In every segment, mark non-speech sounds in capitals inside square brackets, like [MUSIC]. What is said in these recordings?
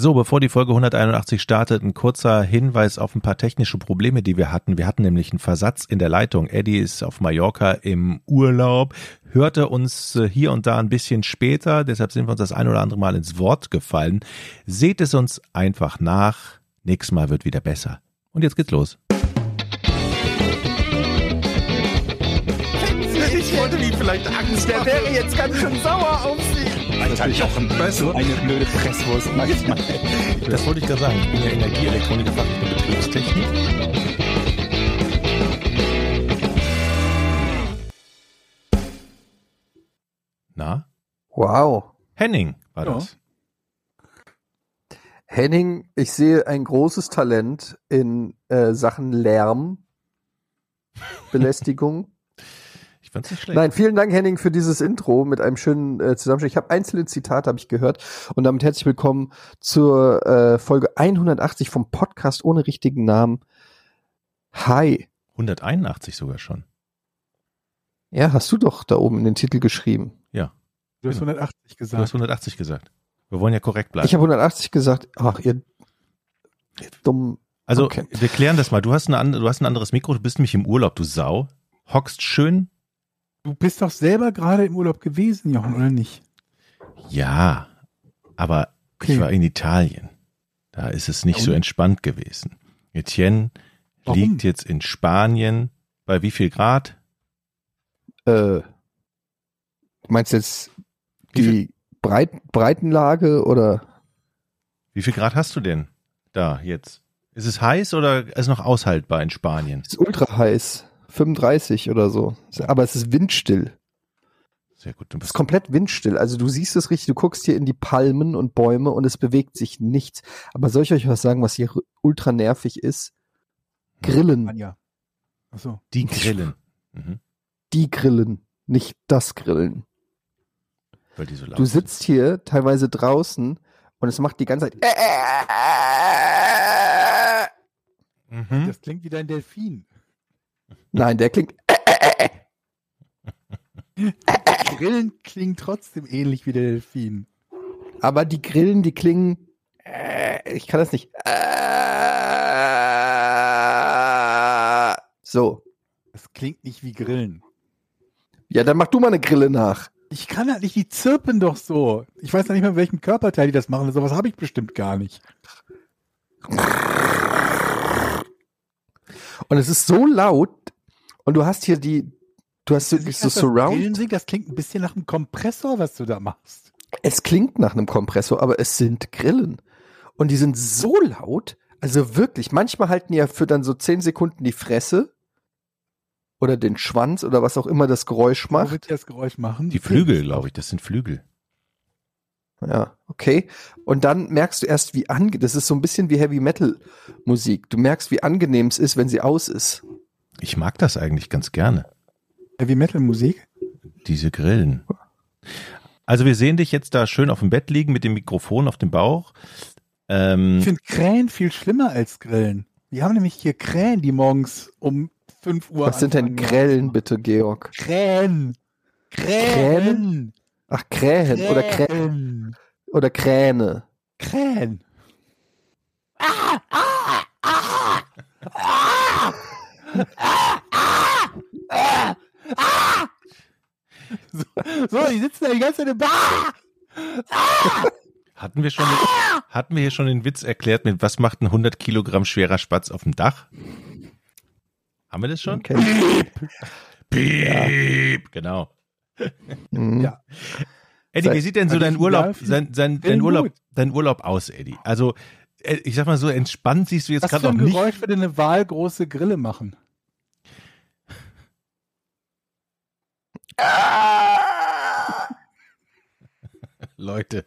So, bevor die Folge 181 startet, ein kurzer Hinweis auf ein paar technische Probleme, die wir hatten. Wir hatten nämlich einen Versatz in der Leitung. Eddie ist auf Mallorca im Urlaub, hörte uns äh, hier und da ein bisschen später, deshalb sind wir uns das ein oder andere Mal ins Wort gefallen. Seht es uns einfach nach. Nächstes Mal wird wieder besser. Und jetzt geht's los. Ich wollte ihm vielleicht Angst Der wäre jetzt ganz schön sauer auf. Alter, Jochen. So eine blöde Presswurst manchmal. Das wollte ich gerade sagen. Ich bin ja Energieelektroniker, Fachrichtung Betriebstechnik. Na? Wow. Henning war Ja. das. Henning, ich sehe ein großes Talent in äh, Sachen Lärm, [LAUGHS] Belästigung. Ich fand's nicht schlecht. Nein, vielen Dank, Henning, für dieses Intro mit einem schönen äh, Zusammenschnitt. Ich habe einzelne Zitate, habe ich gehört. Und damit herzlich willkommen zur äh, Folge 180 vom Podcast ohne richtigen Namen. Hi. 181 sogar schon. Ja, hast du doch da oben in den Titel geschrieben. Ja, Du hast Genau. 180 du hast gesagt. 180 gesagt. Wir wollen ja korrekt bleiben. Ich habe 180 gesagt. Ach, ihr, ihr dumm. also, okay. wir klären das mal. Du hast, eine, du hast ein anderes Mikro, du bist nämlich im Urlaub, du Sau. Hockst schön. Du bist doch selber gerade im Urlaub gewesen, Jochen, oder nicht? Ja, aber ich Okay. war in Italien. Da ist es nicht Ja, so entspannt gewesen. Etienne Warum? liegt jetzt in Spanien. Bei wie viel Grad? Äh, meinst du jetzt die Breit, Breitenlage oder? Wie viel Grad hast du denn da jetzt? Ist es heiß oder ist es noch aushaltbar in Spanien? ist ultra heiß. 35 oder so. Aber es ist windstill. Sehr gut. Du Es ist bist komplett windstill. Also du siehst es richtig, du guckst hier in die Palmen und Bäume und es bewegt sich nichts. Aber soll ich euch was sagen, was hier ultra nervig ist? Grillen. Anja. Achso. die Grillen. Mhm. Die Grillen, nicht das Grillen. Weil die so laut Du sind. sitzt hier teilweise draußen und es macht die ganze Zeit. Mhm. Das klingt wie dein Delfin. Nein, der klingt. Grillen klingt trotzdem ähnlich wie der Delfin. Aber die Grillen, die klingen. Ich kann das nicht. So. Das klingt nicht wie Grillen. Ja, dann mach du mal eine Grille nach. Ich kann halt nicht, die zirpen doch so. Ich weiß noch nicht mal, mit welchem Körperteil die das machen. Sowas habe ich bestimmt gar nicht. Und es ist so laut. Und du hast hier die. Du hast wirklich so Das Grillen Surround. singt, das klingt ein bisschen nach einem Kompressor, was du da machst. Es klingt nach einem Kompressor, aber es sind Grillen. Und die sind so laut. Also wirklich, manchmal halten die ja für dann so 10 Sekunden die Fresse. Oder den Schwanz oder was auch immer das Geräusch Wo macht. wird die das Geräusch machen? Die Flügel, glaube ich, das sind Flügel. Ja, okay. Und dann merkst du erst, wie ange, das ist so ein bisschen wie Heavy Metal Musik. Du merkst, wie angenehm es ist, wenn sie aus ist. Ich mag das eigentlich ganz gerne, Heavy Metal Musik? diese Grillen. Also wir sehen dich jetzt da schön auf dem Bett liegen mit dem Mikrofon auf dem Bauch. Ähm, Ich finde Krähen viel schlimmer als Grillen. Wir haben nämlich hier Krähen, die morgens um 5 Uhr. Was sind denn anfangen. Grellen, bitte, Georg? Krähen. Krähen. Ach, Krähen oder, Krä Krähen. oder Kräne. Krähen. So, so, die sitzen da die ganze Zeit im Bar. hatten wir schon, hatten wir hier schon den Witz erklärt mit was macht ein 100 Kilogramm schwerer Spatz auf dem Dach? Haben wir das schon? Okay. Piep, genau. Mhm. Ja. Eddie, wie sieht denn so Also dein ich Urlaub, sein, sein, dein Urlaub, dein Urlaub aus, Eddie? Also, äh, ich sag mal so, entspannt siehst du jetzt Was gerade für noch ein nicht. Geräusch würde eine wahlgroße Grille machen? [LAUGHS] Leute.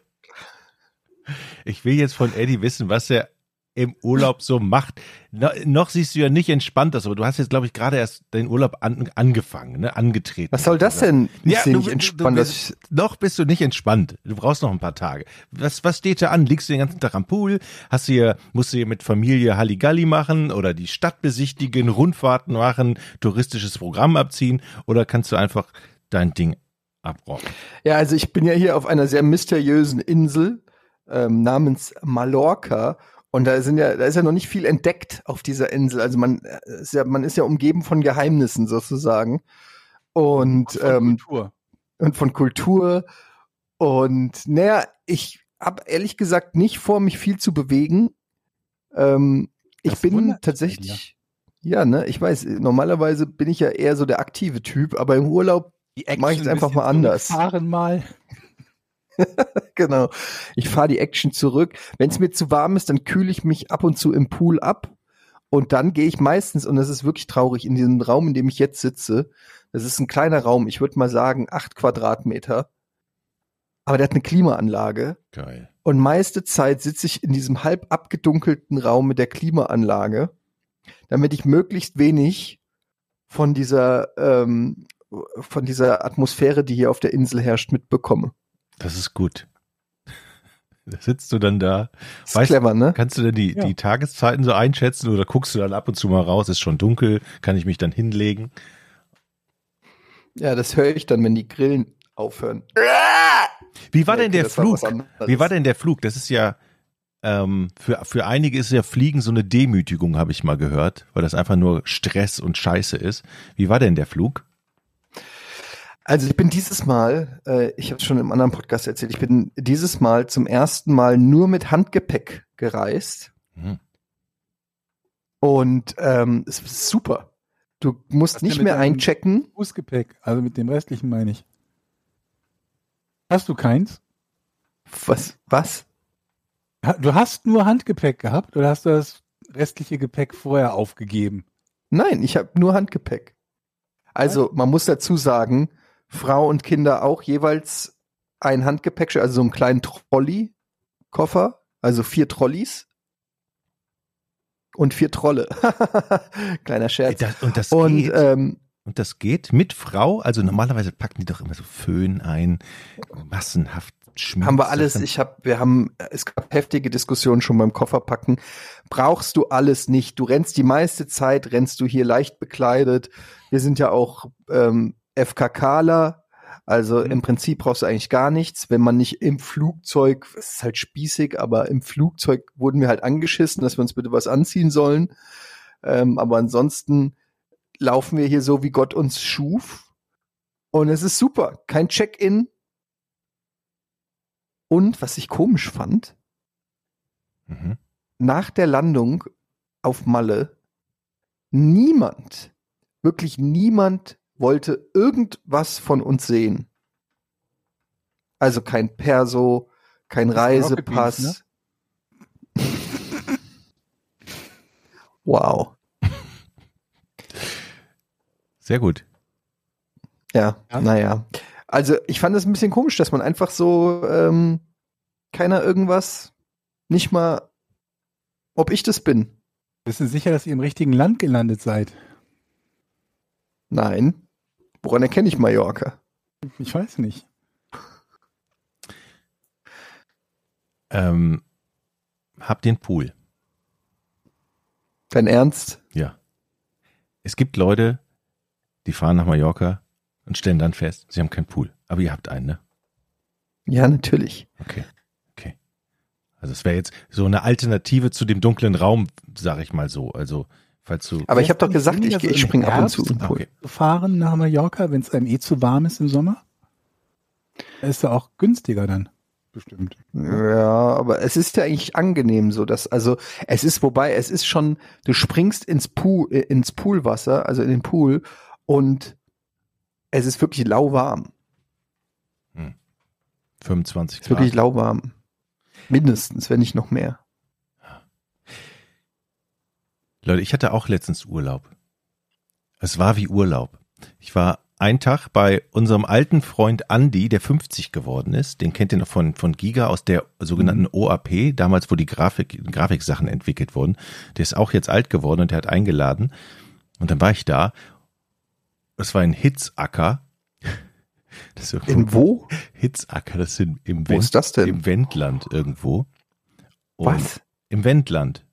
Ich will jetzt von Eddie wissen, was er im Urlaub so macht. No, noch siehst du ja nicht entspannt aus, aber du hast jetzt, glaube ich, gerade erst den Urlaub an, angefangen, ne, angetreten. Was soll das denn? Ich Ja, du- nicht entspannt. du bist- Noch bist du nicht entspannt. Du brauchst noch ein paar Tage. Was, was steht da an? Liegst du den ganzen Tag am Pool? Hast du hier, musst du hier mit Familie Halligalli machen oder die Stadt besichtigen, Rundfahrten machen, touristisches Programm abziehen oder kannst du einfach dein Ding abrocken? ja, also ich bin ja hier auf einer sehr mysteriösen Insel. ähm, namens Mallorca. Und da sind ja, da ist ja noch nicht viel entdeckt auf dieser Insel. Also man äh, ist ja, man ist ja umgeben von Geheimnissen sozusagen. Und, Von ähm, Kultur. und von Kultur. Und naja, ich habe ehrlich gesagt nicht vor, mich viel zu bewegen. Ähm, ich bin tatsächlich, ja, ne, ich weiß, normalerweise bin ich ja eher so der aktive Typ, aber im Urlaub, Die mach ich es einfach mal anders. zurückfahren mal. [LAUGHS] genau, ich fahre die Action zurück. Wenn es mir zu warm ist, dann kühle ich mich ab und zu im Pool ab. Und dann gehe ich meistens, und das ist wirklich traurig, in diesem Raum, in dem ich jetzt sitze, das ist ein kleiner Raum, ich würde mal sagen, acht Quadratmeter. Aber der hat eine Klimaanlage. Geil. Und meiste Zeit sitze ich in diesem halb abgedunkelten Raum mit der Klimaanlage, damit ich möglichst wenig von dieser, ähm, von dieser Atmosphäre, die hier auf der Insel herrscht, mitbekomme. Das ist gut. Da sitzt du dann da. Ist Weißt- clever, ne? Kannst du denn die, Ja. die Tageszeiten so einschätzen oder guckst du dann ab und zu mal raus? Ist schon dunkel, kann ich mich dann hinlegen? Ja, das höre ich dann, wenn die Grillen aufhören. Wie war Ja, denn der das Flug? Wie war denn der Flug? Das ist ja ähm, für, für einige ist ja Fliegen so eine Demütigung, habe ich mal gehört, weil das einfach nur Stress und Scheiße ist. Wie war denn der Flug? Also ich bin dieses Mal, äh, ich habe es schon im anderen Podcast erzählt, ich bin dieses Mal zum ersten Mal nur mit Handgepäck gereist. Hm. Und ähm, es ist super. Du musst Was nicht mehr einchecken. Fußgepäck, also mit dem restlichen meine ich. Hast du keins? Was? Was? Du hast nur Handgepäck gehabt oder hast du das restliche Gepäck vorher aufgegeben? Nein, ich habe nur Handgepäck. Also man muss dazu sagen, Frau und Kinder auch jeweils ein Handgepäck, also so einen kleinen Trolley-Koffer, also vier Trolleys und vier Trolle. [LAUGHS] Kleiner Scherz. Das, und, das Und geht, ähm, und das geht mit Frau? Also normalerweise packen die doch immer so Föhn ein, massenhaft Schmier. haben wir alles. Ich habe, wir haben, es gab heftige Diskussionen schon beim Kofferpacken. Brauchst du alles nicht? Du rennst die meiste Zeit, rennst du hier leicht bekleidet. Wir sind ja auch ähm, FKKler. Also Mhm. im Prinzip brauchst du eigentlich gar nichts. Wenn man nicht im Flugzeug, es ist halt spießig, aber im Flugzeug wurden wir halt angeschissen, dass wir uns bitte was anziehen sollen. Ähm, aber ansonsten laufen wir hier so, wie Gott uns schuf. Und es ist super. Kein Check-in, und was ich komisch fand, Mhm. nach der Landung auf Malle, niemand, wirklich niemand wollte irgendwas von uns sehen. Also kein Perso, kein Reisepass. Rocket [LAUGHS] Wow. Sehr gut. Ja, Ja. naja. Also ich fand es ein bisschen komisch, dass man einfach so ähm, keiner irgendwas, nicht mal, ob ich das bin. Bist du sicher, dass ihr im richtigen Land gelandet seid? Nein. Woran erkenne ich Mallorca? Ich weiß nicht. Ähm, hab den Pool. Dein Ernst? Ja. Es gibt Leute, die fahren nach Mallorca und stellen dann fest, sie haben keinen Pool. Aber ihr habt einen, ne? Ja, natürlich. Okay. Okay. Also es wäre jetzt so eine Alternative zu dem dunklen Raum, sag ich mal so. Also, falls du. Aber ich habe doch gesagt, ich, sinniger, geh- so ich im springe ab und zu im Pool. Fahren nach Mallorca, wenn es einem eh zu warm ist im Sommer? Ist ja auch günstiger dann. Bestimmt. Ja, aber es ist ja eigentlich angenehm so, dass, also es ist, wobei, es ist schon, du springst ins Pool, äh, ins Poolwasser, also in den Pool und es ist wirklich lauwarm. 25 Es ist wirklich Grad. lauwarm. Mindestens, wenn nicht noch mehr. Leute, ich hatte auch letztens Urlaub. Es war wie Urlaub. Ich war einen Tag bei unserem alten Freund Andy, der 50 geworden ist. Den kennt ihr noch von, von Giga aus der sogenannten OAP, damals, wo die Grafik, Grafiksachen entwickelt wurden. Der ist auch jetzt alt geworden und der hat eingeladen. Und dann war ich da. Es war ein Hitzacker. [LAUGHS] Das ist irgendwo In wo? Hitzacker, das sind im, Wo ist das denn? im Wendland irgendwo. Und Was? Im Wendland.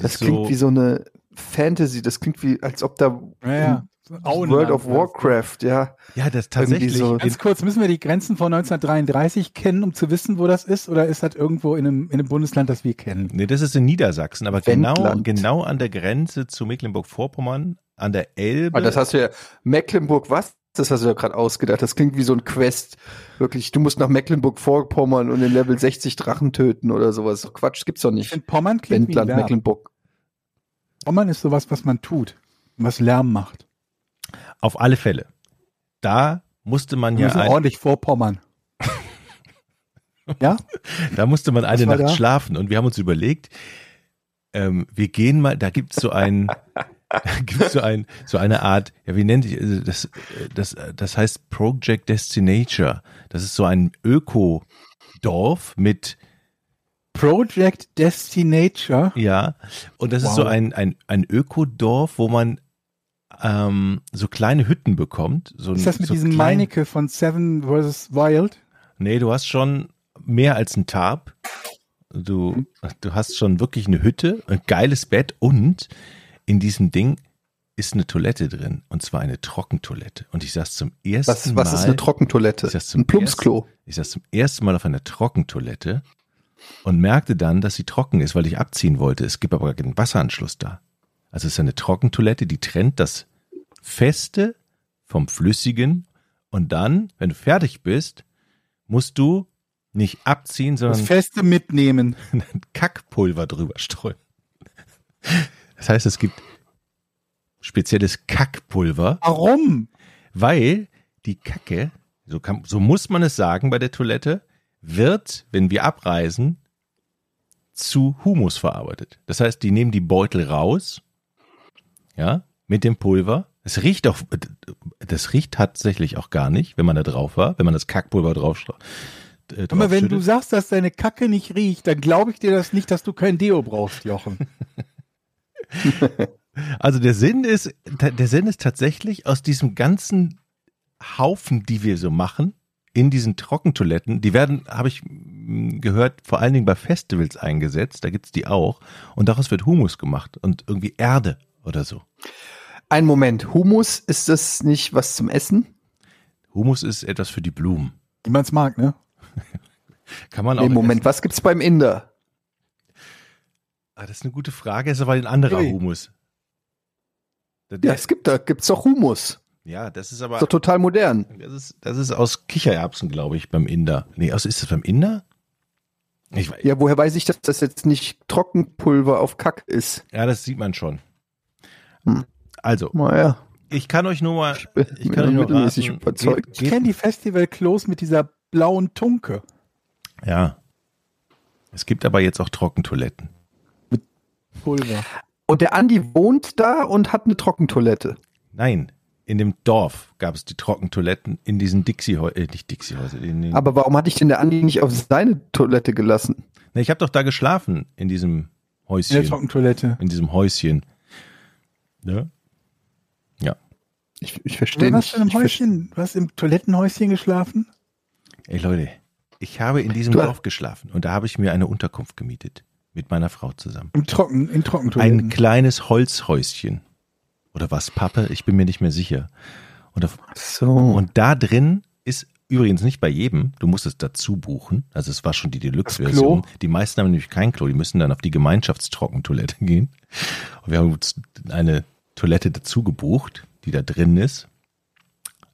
Das klingt wie so eine Fantasy, das klingt wie, als ob da Ja, ja. Auenland World of so. Warcraft, ja. Ja, das tatsächlich. so- Ganz kurz, müssen wir die Grenzen von 1933 kennen, um zu wissen, wo das ist? Oder ist das irgendwo in einem, in einem Bundesland, das wir kennen? Nee, das ist in Niedersachsen, aber genau, Wendland. genau an der Grenze zu Mecklenburg-Vorpommern, an der Elbe. Aber das hast du ja, Mecklenburg, was? Das hast du ja gerade ausgedacht. Das klingt wie so ein Quest. Wirklich, du musst nach Mecklenburg-Vorpommern und in Level 60 Drachen töten oder sowas. Quatsch, gibt's doch Ich nicht. finde, Pommern klingt wie ein Wendland, Verb. Mecklenburg. Pommern ist sowas, was man tut, was Lärm macht. Auf alle Fälle. Da musste man Wir ja müssen ein, ordentlich vorpommern. [LAUGHS] ja? da musste man eine Nacht da? schlafen und wir haben uns überlegt, ähm, wir gehen mal, da gibt's so ein, [LAUGHS] [LAUGHS] gibt's so ein, so eine Art, ja, wie nennt ich, also das, das, das heißt Project Destinature. Das ist so ein Öko-Dorf mit, Project Destinature. ja, und das ist Wow. so ein, ein, ein Ökodorf, wo man ähm, so kleine Hütten bekommt. So, Ist das mit so diesem klein- Meinecke von Seven vs. Wild? Nee, du hast schon mehr als ein Tarp. Du, du hast schon wirklich eine Hütte, ein geiles Bett und in diesem Ding ist eine Toilette drin. Und zwar eine Trockentoilette. Und ich saß zum ersten Was, Mal. was ist eine Trockentoilette? Ich saß zum Ein Plumpsklo. Ich saß zum ersten Mal auf einer Trockentoilette und merkte dann, dass sie trocken ist, weil ich abziehen wollte. Es gibt aber gar keinen Wasseranschluss da. Also es ist eine Trockentoilette, die trennt das Feste vom Flüssigen und dann, wenn du fertig bist, musst du nicht abziehen, Das sondern Feste mitnehmen. [LAUGHS] Kackpulver drüber streuen. Das heißt, es gibt spezielles Kackpulver, Warum? weil die Kacke, so, kann, so muss man es sagen bei der Toilette, wird, wenn wir abreisen, zu Humus verarbeitet. Das heißt, die nehmen die Beutel raus, ja, mit dem Pulver. Es riecht auch, das riecht tatsächlich auch gar nicht, wenn man da drauf war, wenn man das Kackpulver drauf, äh, Aber wenn du sagst, dass deine Kacke nicht riecht, dann glaube ich dir das nicht, dass du kein Deo brauchst, Jochen. [LAUGHS] [LAUGHS] Also der Sinn ist, der Sinn ist tatsächlich aus diesem ganzen Haufen, die wir so machen, in diesen Trockentoiletten, die werden, habe ich mm, gehört, vor allen Dingen bei Festivals eingesetzt, da gibt's die auch, und daraus wird Humus gemacht und irgendwie Erde oder so. Ein Moment, Humus, ist das nicht was zum Essen? Humus ist etwas für die Blumen. Wie man es mag, ne? [LAUGHS] Kann man auch. Nee, Moment, essen. was gibt's beim Inder? Ah, das ist eine gute Frage, ist aber ein anderer Hey. Humus. Der- Ja, es gibt da, gibt's doch Humus. ja, das ist Ist aber, doch total modern. das ist, das ist aus Kichererbsen, glaube ich, beim Inder. Nee, aus, ist das beim Inder? Ich weiß. Ja, woher weiß ich, dass das jetzt nicht Trockenpulver auf Kack ist? Ja, das sieht man schon. Hm. Also, Naja, ich kann euch nur mal, ich kann euch nur mittelmäßig raten, überzeugt. Geht, Ich kenne die Festival-Klos mit dieser blauen Tunke. ja. Es gibt aber jetzt auch Trockentoiletten. Pulver. Und der Andi wohnt da und hat eine Trockentoilette. Nein, in dem Dorf gab es die Trockentoiletten in diesen Dixie-Häusern, äh, nicht Dixie-Häusern. Aber warum hatte ich denn der Andi nicht auf seine Toilette gelassen? Nee, ich habe doch da geschlafen in diesem In der Häuschen. Trockentoilette. In diesem Häuschen. Ja. Ja. Ich, ich verstehe Was nicht. für ein Häuschen? Du hast im Toilettenhäuschen geschlafen? Ey Leute, ich habe in diesem Du- Dorf geschlafen und da habe ich mir eine Unterkunft gemietet. Mit meiner Frau zusammen. Im Trocken, in Trockentoiletten. Ein kleines Holzhäuschen. Oder was, Pappe? Ich bin mir nicht mehr sicher. Und, auf, So. und da drin ist übrigens nicht bei jedem, du musst es dazu buchen. Also es war schon die Deluxe-Version. Die meisten haben nämlich kein Klo, die müssen dann auf die Gemeinschaftstrockentoilette [LAUGHS] gehen. Und wir haben uns eine Toilette dazu gebucht, die da drin ist.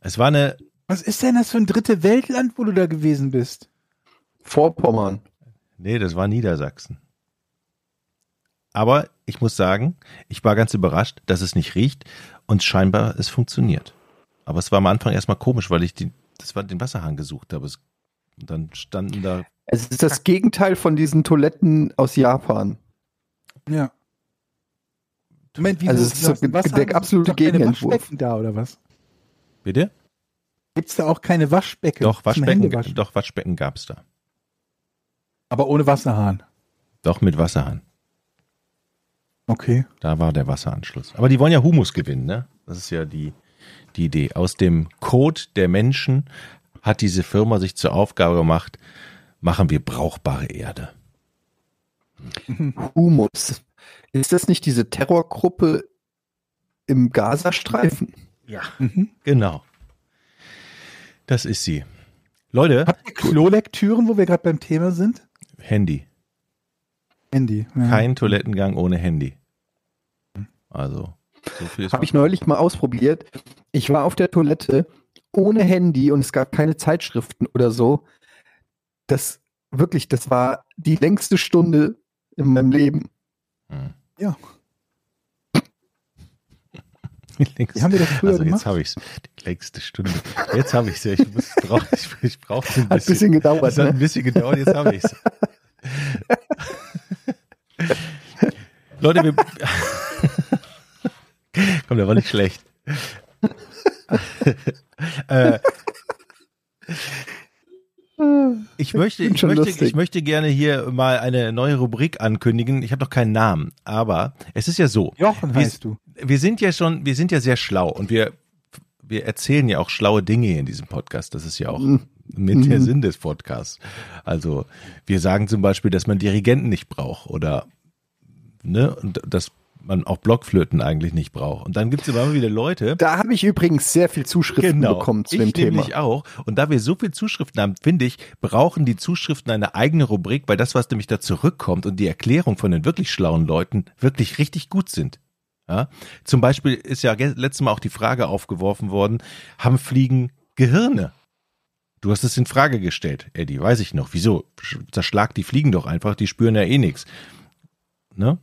Es war eine, Was ist denn das für ein dritte Weltland, wo du da gewesen bist? Vorpommern. nee, das war Niedersachsen. Aber ich muss sagen, ich war ganz überrascht, dass es nicht riecht und scheinbar es funktioniert. Aber es war am Anfang erstmal komisch, weil ich die, das war den Wasserhahn gesucht habe. Es, und dann standen da, Es ist das Gegenteil von diesen Toiletten aus Japan. Ja. Moment, wieso Also es ist so der Wasserhahn, absolute Gegenentwurf. Waschbecken da oder was? bitte? Gibt's da auch keine Waschbecken? Doch, Waschbecken, doch, Waschbecken gab's da. Aber ohne Wasserhahn. Doch, mit Wasserhahn. Okay. Da war der Wasseranschluss. Aber die wollen ja Humus gewinnen, ne? Das ist ja die, die Idee. Aus dem Code der Menschen hat diese Firma sich zur Aufgabe gemacht, machen wir brauchbare Erde. [LAUGHS] Humus. Ist das nicht diese Terrorgruppe im Gazastreifen? Ja, Mhm. genau. Das ist sie. Leute, Habt ihr Klolektüren, wo wir gerade beim Thema sind? Handy. Handy. Ja. Kein Toilettengang ohne Handy. Also, so viel ist Habe ich neulich mal ausprobiert. Ich war auf der Toilette ohne Handy und es gab keine Zeitschriften oder so. Das wirklich, das war die längste Stunde in meinem Leben. Hm. Ja. Links. [LAUGHS] Die haben wir doch früher also gemacht. jetzt habe ich es. Die längste Stunde. Jetzt habe ich es. Ich, muss- brauch, ich, ich brauche ein Hat ein bisschen gedauert. Es hat ein Ne? bisschen gedauert, jetzt habe ich es. [LAUGHS] [LAUGHS] Leute, wir. [LAUGHS] Komm, der war nicht schlecht. [LAUGHS] äh, ich möchte, ich möchte, lustig. ich möchte gerne hier mal eine neue Rubrik ankündigen. Ich habe noch keinen Namen, aber es ist ja so. Jochen heißt du. Wir sind ja schon, wir sind ja sehr schlau und wir, wir erzählen ja auch schlaue Dinge hier in diesem Podcast. Das ist ja auch Mhm. Mit der Mhm. Sinn des Podcasts. Also wir sagen zum Beispiel, dass man Dirigenten nicht braucht oder ne, und dass man auch Blockflöten eigentlich nicht braucht. Und dann gibt es immer wieder Leute, Da habe ich übrigens sehr viel Zuschriften Genau, bekommen zu ich dem Thema. nämlich auch. Und da wir so viel Zuschriften haben, finde ich, brauchen die Zuschriften eine eigene Rubrik, weil das, was nämlich da zurückkommt und die Erklärung von den wirklich schlauen Leuten wirklich richtig gut sind. Ja? Zum Beispiel ist ja letztes Mal auch die Frage aufgeworfen worden, haben Fliegen Gehirne? Du hast es in Frage gestellt, Eddie, weiß ich noch. Wieso? Sch- Zerschlag die Fliegen doch einfach, die spüren ja eh nichts. Ne?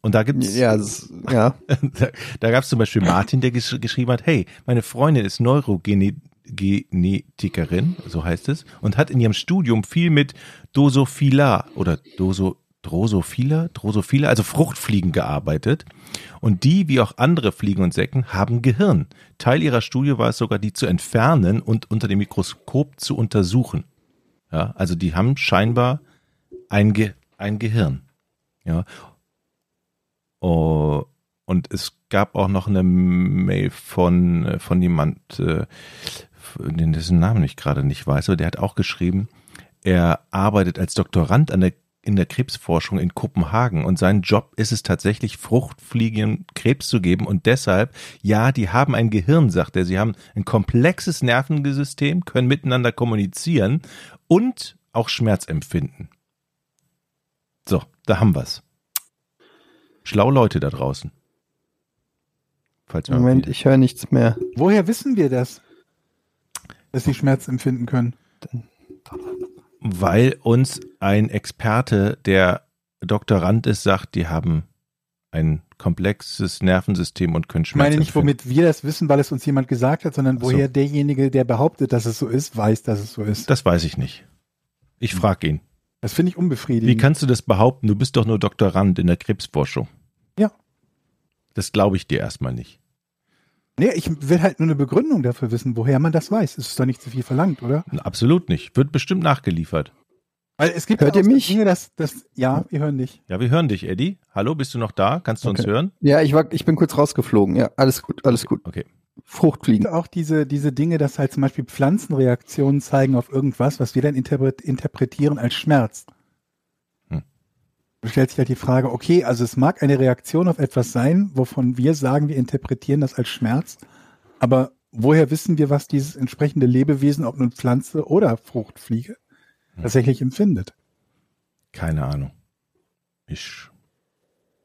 Und da gibt's Ja, das, ja. [LAUGHS] da, da gab es zum Beispiel Martin, der gesch geschrieben hat, hey, meine Freundin ist Neurogenetikerin, so heißt es, und hat in ihrem Studium viel mit Drosophila oder Doso, Drosophila, Drosophila, also Fruchtfliegen gearbeitet. Und die, wie auch andere Fliegen und Säcken, haben Gehirn. Teil ihrer Studie war es sogar, die zu entfernen und unter dem Mikroskop zu untersuchen. Ja, also die haben scheinbar ein, Ge ein Gehirn. Ja, Oh, und es gab auch noch eine Mail von, von jemand, äh, dessen Namen ich gerade nicht weiß, aber der hat auch geschrieben, er arbeitet als Doktorand an der, in der Krebsforschung in Kopenhagen und sein Job ist es tatsächlich, Fruchtfliegen Krebs zu geben und deshalb, ja, die haben ein Gehirn, sagt er, sie haben ein komplexes Nervensystem, können miteinander kommunizieren und auch Schmerz empfinden. So, da haben wir's. Schlau Leute da draußen. Moment, ich höre nichts mehr. Woher wissen wir das? Dass sie Schmerz empfinden können. Weil uns ein Experte, der Doktorand ist, sagt, die haben ein komplexes Nervensystem und können Ich Schmerz meine nicht, womit wir das wissen, weil es uns jemand gesagt hat, sondern Ach so. woher derjenige, der behauptet, dass es so ist, weiß, dass es so ist. Das weiß ich nicht. Ich frage ihn. Das finde ich unbefriedigend. Wie kannst du das behaupten? Du bist doch nur Doktorand in der Krebsforschung. Ja. Das glaube ich dir erstmal nicht. Nee, ich will halt nur eine Begründung dafür wissen, woher man das weiß. Es ist doch nicht zu viel verlangt, oder? Absolut nicht. Wird bestimmt nachgeliefert. Weil es gibt Hört ja ihr mich? Dinge, dass, dass, ja, wir hören dich. Ja, wir hören dich, Eddie. Hallo, bist du noch da? Kannst du uns Okay. hören? Ja, ich war, ich bin kurz rausgeflogen. Ja, alles gut, alles gut. Okay. Fruchtfliegen. auch diese, diese Dinge, dass halt zum Beispiel Pflanzenreaktionen zeigen auf irgendwas, was wir dann interpret interpretieren als Schmerz. Stellt sich halt die Frage, okay, also es mag eine Reaktion auf etwas sein, wovon wir sagen, wir interpretieren das als Schmerz, aber woher wissen wir, was dieses entsprechende Lebewesen, ob nun Pflanze oder Fruchtfliege, Hm. tatsächlich empfindet? Keine Ahnung. Ich,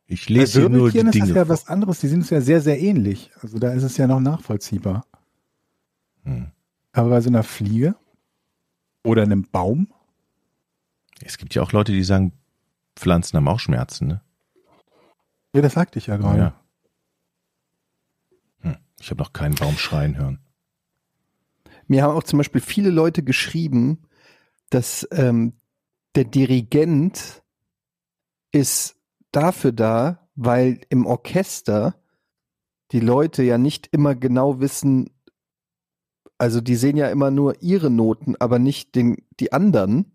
ich Bei lese hier nur die ist Dinge. das ja was anderes, die sind uns ja sehr, sehr ähnlich. Also da ist es ja noch nachvollziehbar. Hm. Aber bei so einer Fliege oder einem Baum, Es gibt ja auch Leute, die sagen, Pflanzen haben auch Schmerzen, ne? ja, das sagte ich ja gerade. Ja. Hm. Ich habe noch keinen Baum schreien hören. Mir haben auch zum Beispiel viele Leute geschrieben, dass ähm, der Dirigent ist dafür da, weil im Orchester die Leute ja nicht immer genau wissen, also die sehen ja immer nur ihre Noten, aber nicht den, die anderen.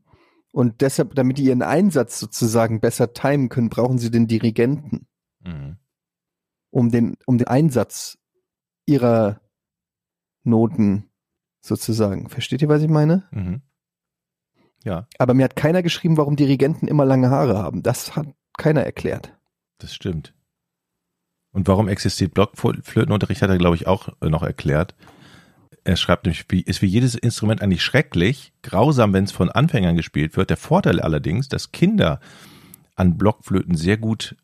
Und deshalb, damit die ihren Einsatz sozusagen besser timen können, brauchen sie den Dirigenten, Mhm. um den, um den Einsatz ihrer Noten sozusagen. Versteht ihr, was ich meine? Mhm. Ja, Aber mir hat keiner geschrieben, warum Dirigenten immer lange Haare haben. Das hat keiner erklärt. das stimmt. Und warum existiert Blockflötenunterricht, hat er, glaube ich, auch noch erklärt. Er schreibt nämlich, wie, ist wie jedes Instrument eigentlich schrecklich, grausam, wenn es von Anfängern gespielt wird. Der Vorteil allerdings, dass Kinder an Blockflöten sehr gut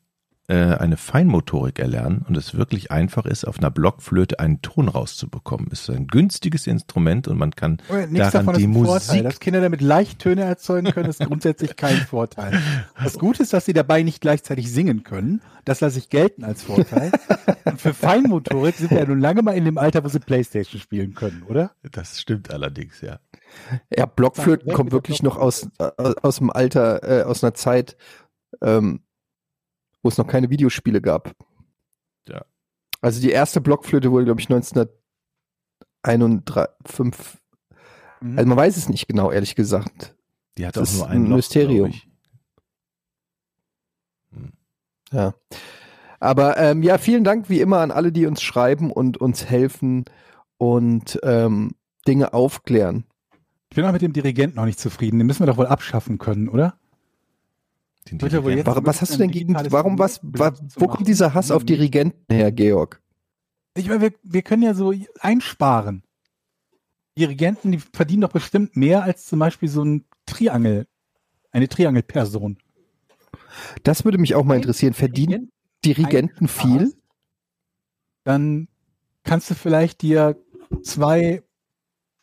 eine Feinmotorik erlernen und es wirklich einfach ist, auf einer Blockflöte einen Ton rauszubekommen. Es ist ein günstiges Instrument und man kann Aber nichts daran davon die ist ein Vorteil. Musik. Dass Kinder damit leicht Töne erzeugen können, ist grundsätzlich kein Vorteil. Das Gute ist, dass sie dabei nicht gleichzeitig singen können. Das lasse ich gelten als Vorteil. Und für Feinmotorik sind wir ja nun lange mal in dem Alter, wo sie Playstation spielen können, oder? Das stimmt allerdings, ja. Ja, Blockflöten kommen wirklich noch aus, äh, aus dem Alter, äh, aus einer Zeit, ähm, wo es noch keine Videospiele gab. Ja. Also die erste Blockflöte wurde, glaube ich, 1901, Mhm. also man weiß es nicht genau, ehrlich gesagt. Die hat Das auch nur ein Loch, Mysterium. ich. Ja. Aber ähm, ja, vielen Dank wie immer an alle, die uns schreiben und uns helfen und ähm, Dinge aufklären. Ich bin auch mit dem Dirigenten noch nicht zufrieden. Den müssen wir doch wohl abschaffen können, oder? Den Dirigenten. jetzt- Warum, was hast du denn gegen, warum, was, wa, wo kommt dieser Hass auf. Dirigenten her, Georg? Ich meine, wir, wir können ja so einsparen. Dirigenten, die verdienen doch bestimmt mehr als zum Beispiel so ein Triangel, eine Triangelperson. Das würde mich auch mal interessieren. Verdienen Dirigenten viel? Dann kannst du vielleicht dir zwei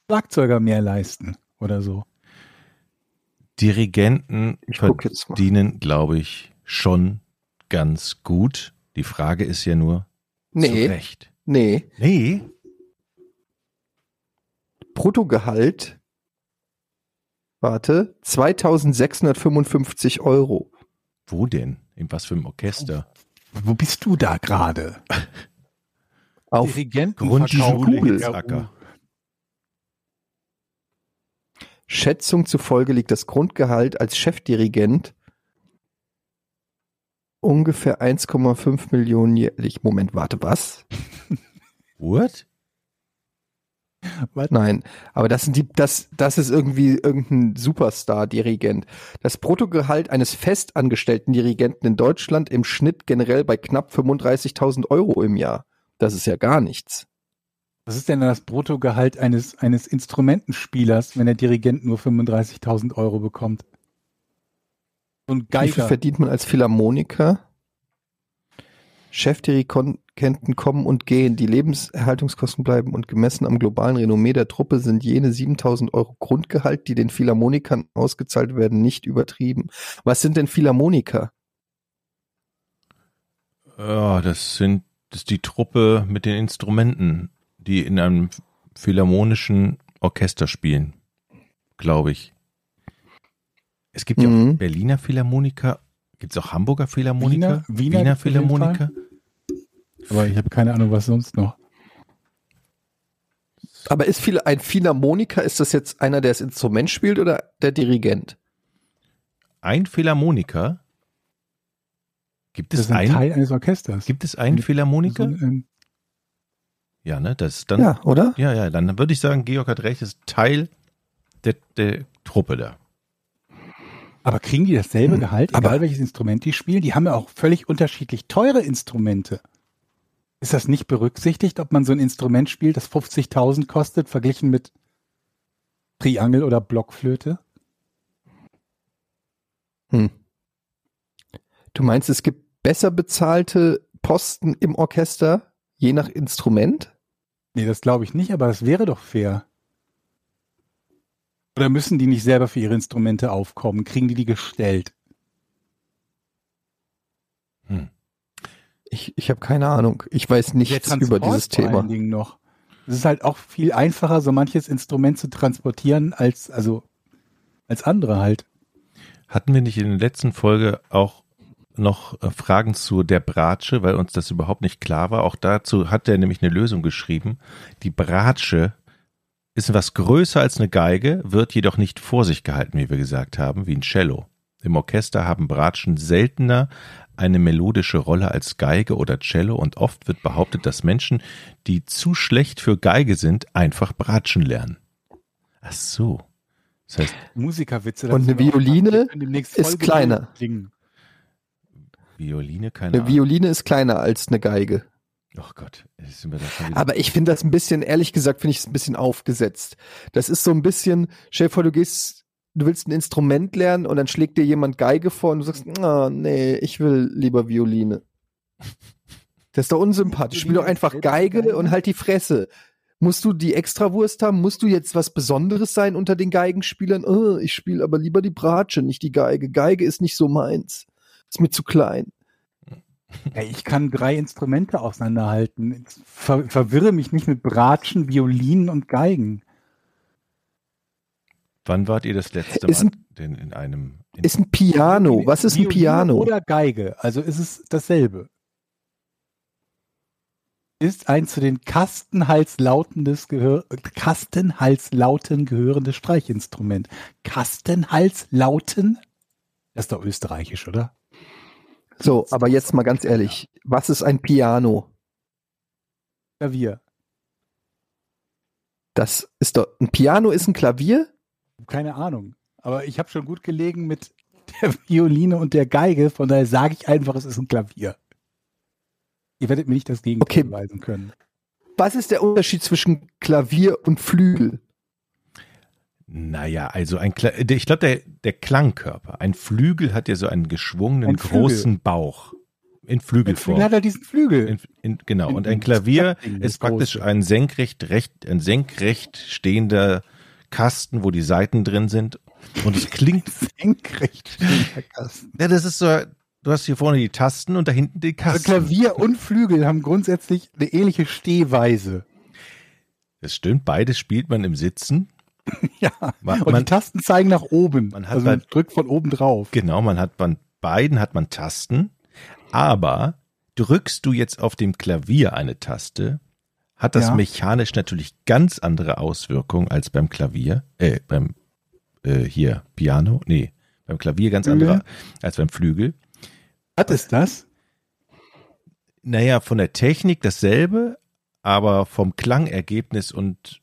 Schlagzeuger mehr leisten oder so. Dirigenten Ich verdienen, glaube ich, schon ganz gut. Die Frage ist ja nur, zu Nee, Recht. nee. Nee, Bruttogehalt, warte, 2655 Euro. wo denn? In was für einem Orchester? Wo bist du da gerade? [LAUGHS] Auf Dirigenten Grundschule Google. Hitzacker. Schätzung zufolge liegt das Grundgehalt als Chefdirigent ungefähr 1,5 Millionen jährlich. Moment, warte, was? [LAUGHS] What? Nein, aber das sind die, das, das ist irgendwie irgendein Superstar-Dirigent. Das Bruttogehalt eines festangestellten Dirigenten in Deutschland im Schnitt generell bei knapp 35.000 Euro im Jahr. Das ist ja gar nichts. Was ist denn das Bruttogehalt eines, eines Instrumentenspielers, wenn der Dirigent nur 35.000 Euro bekommt? So ein Wie viel Geiger. verdient man als Philharmoniker? Chefdirigenten kommen und gehen. Die Lebenserhaltungskosten bleiben und gemessen am globalen Renommee der Truppe sind jene 7000 Euro Grundgehalt, die den Philharmonikern ausgezahlt werden, nicht übertrieben. Was sind denn Philharmoniker? Ja, das sind das ist die Truppe mit den Instrumenten, die in einem philharmonischen Orchester spielen, glaube ich. Es gibt ja Mhm. auch Berliner Philharmoniker, gibt es auch Hamburger Philharmoniker, Wiener- Wiener jeden Philharmoniker. Aber ich habe keine Ahnung, was sonst noch. Aber ist viel, ein Philharmoniker, ist das jetzt einer, der das Instrument spielt oder der Dirigent? Ein Philharmoniker? Gibt Das es ist ein einen? Teil eines Orchesters. Gibt es einen So Philharmoniker? ein, ähm, Ja, ne, das ist dann Ja, oder? Ja, ja, dann würde ich sagen, Georg hat recht, ist Teil der, der Truppe da. aber kriegen die dasselbe Hm, Gehalt, egal aber- welches Instrument die spielen? Die haben ja auch völlig unterschiedlich teure Instrumente. Ist das nicht berücksichtigt, ob man so ein Instrument spielt, das 50.000 kostet, verglichen mit Triangel oder Blockflöte? Hm. Du meinst, es gibt besser bezahlte Posten im Orchester, je nach Instrument? Nee, das glaube ich nicht, aber das wäre doch fair. Oder müssen die nicht selber für ihre Instrumente aufkommen? Kriegen die die gestellt? Hm. Ich, ich habe keine Ahnung. Ich weiß Der nichts über dieses vor Thema. allen Dingen noch. Es ist halt auch viel einfacher, so manches Instrument zu transportieren, als, also, als andere halt. Hatten wir nicht in der letzten Folge auch noch äh, Fragen zu der Bratsche, weil uns das überhaupt nicht klar war? Auch dazu hat er nämlich eine Lösung geschrieben. Die Bratsche ist was größer als eine Geige, wird jedoch nicht vor sich gehalten, wie wir gesagt haben, wie ein Cello. Im Orchester haben Bratschen seltener eine melodische Rolle als Geige oder Cello und oft wird behauptet, dass Menschen, die zu schlecht für Geige sind, einfach Bratschen lernen. Ach so. Das heißt, Musikerwitze. Und eine. Violine ist kleiner. klingen. Violine, keine Eine Ahnung. Violine ist kleiner als eine Geige. Oh Gott, sind wir da schon wieder. Aber ich finde das ein bisschen, ehrlich gesagt, finde ich es ein bisschen aufgesetzt. Das ist so ein bisschen, stell dir vor, du gehst, du willst ein Instrument lernen und dann schlägt dir jemand Geige vor und du sagst, ah, nee, ich will lieber Violine. [LAUGHS] Das ist doch unsympathisch. Spiel doch einfach Geige und halt die Fresse. Musst du die Extrawurst haben? Musst du jetzt was Besonderes sein unter den Geigenspielern? Oh, ich spiele aber lieber die Bratsche, nicht die Geige. Geige ist nicht so meins. Ist mir zu klein. Ey, ich kann drei Instrumente auseinanderhalten. Ich ver verwirre mich nicht mit Bratschen, Violinen und Geigen. Wann wart ihr das letzte Ist Mal denn in einem in Ist ein Piano. Was ist ein Violine Piano? Oder Geige. Also ist es dasselbe. Ist ein zu den Kastenhalslautendes gehör Kastenhalslauten gehörendes Streichinstrument. Kastenhalslauten? Das ist doch österreichisch, oder? So, aber jetzt mal ganz ehrlich. Was ist ein Piano? Klavier. Das ist doch, ein Piano ist ein Klavier? Keine Ahnung. Aber ich habe schon gut gelegen mit der [LAUGHS] Violine und der Geige, von daher sage ich einfach, es ist ein Klavier. Ihr werdet mir nicht das Gegenteil Okay. beweisen können. Was ist der Unterschied zwischen Klavier und Flügel? Naja, also ein ich glaube, der, der Klangkörper. Ein Flügel hat ja so einen geschwungenen, Ein großen Bauch. In Flügelform. Flügel hat halt diesen Flügel. In, in, genau. Und In- ein Klavier ist praktisch große. ein senkrecht, recht, ein senkrecht stehender Kasten, wo die Saiten drin sind. Und es klingt, [LAUGHS] Senkrecht stehender Kasten. ja, das ist so, du hast hier vorne die Tasten und da hinten die Also Kasten. Klavier und Flügel haben grundsätzlich eine ähnliche Stehweise. Das stimmt, beides spielt man im Sitzen. [LAUGHS] Ja. Man, Und die man, Tasten zeigen nach oben. man hat also bei- man drückt von oben drauf. genau, man hat bei beiden hat man Tasten, aber drückst du jetzt auf dem Klavier eine Taste, hat das Ja. mechanisch natürlich ganz andere Auswirkungen als beim Klavier, äh, beim äh, hier Piano, nee, beim Klavier ganz Flügel? andere als beim Flügel. Was ist das? Naja, von der Technik dasselbe, aber vom Klangergebnis und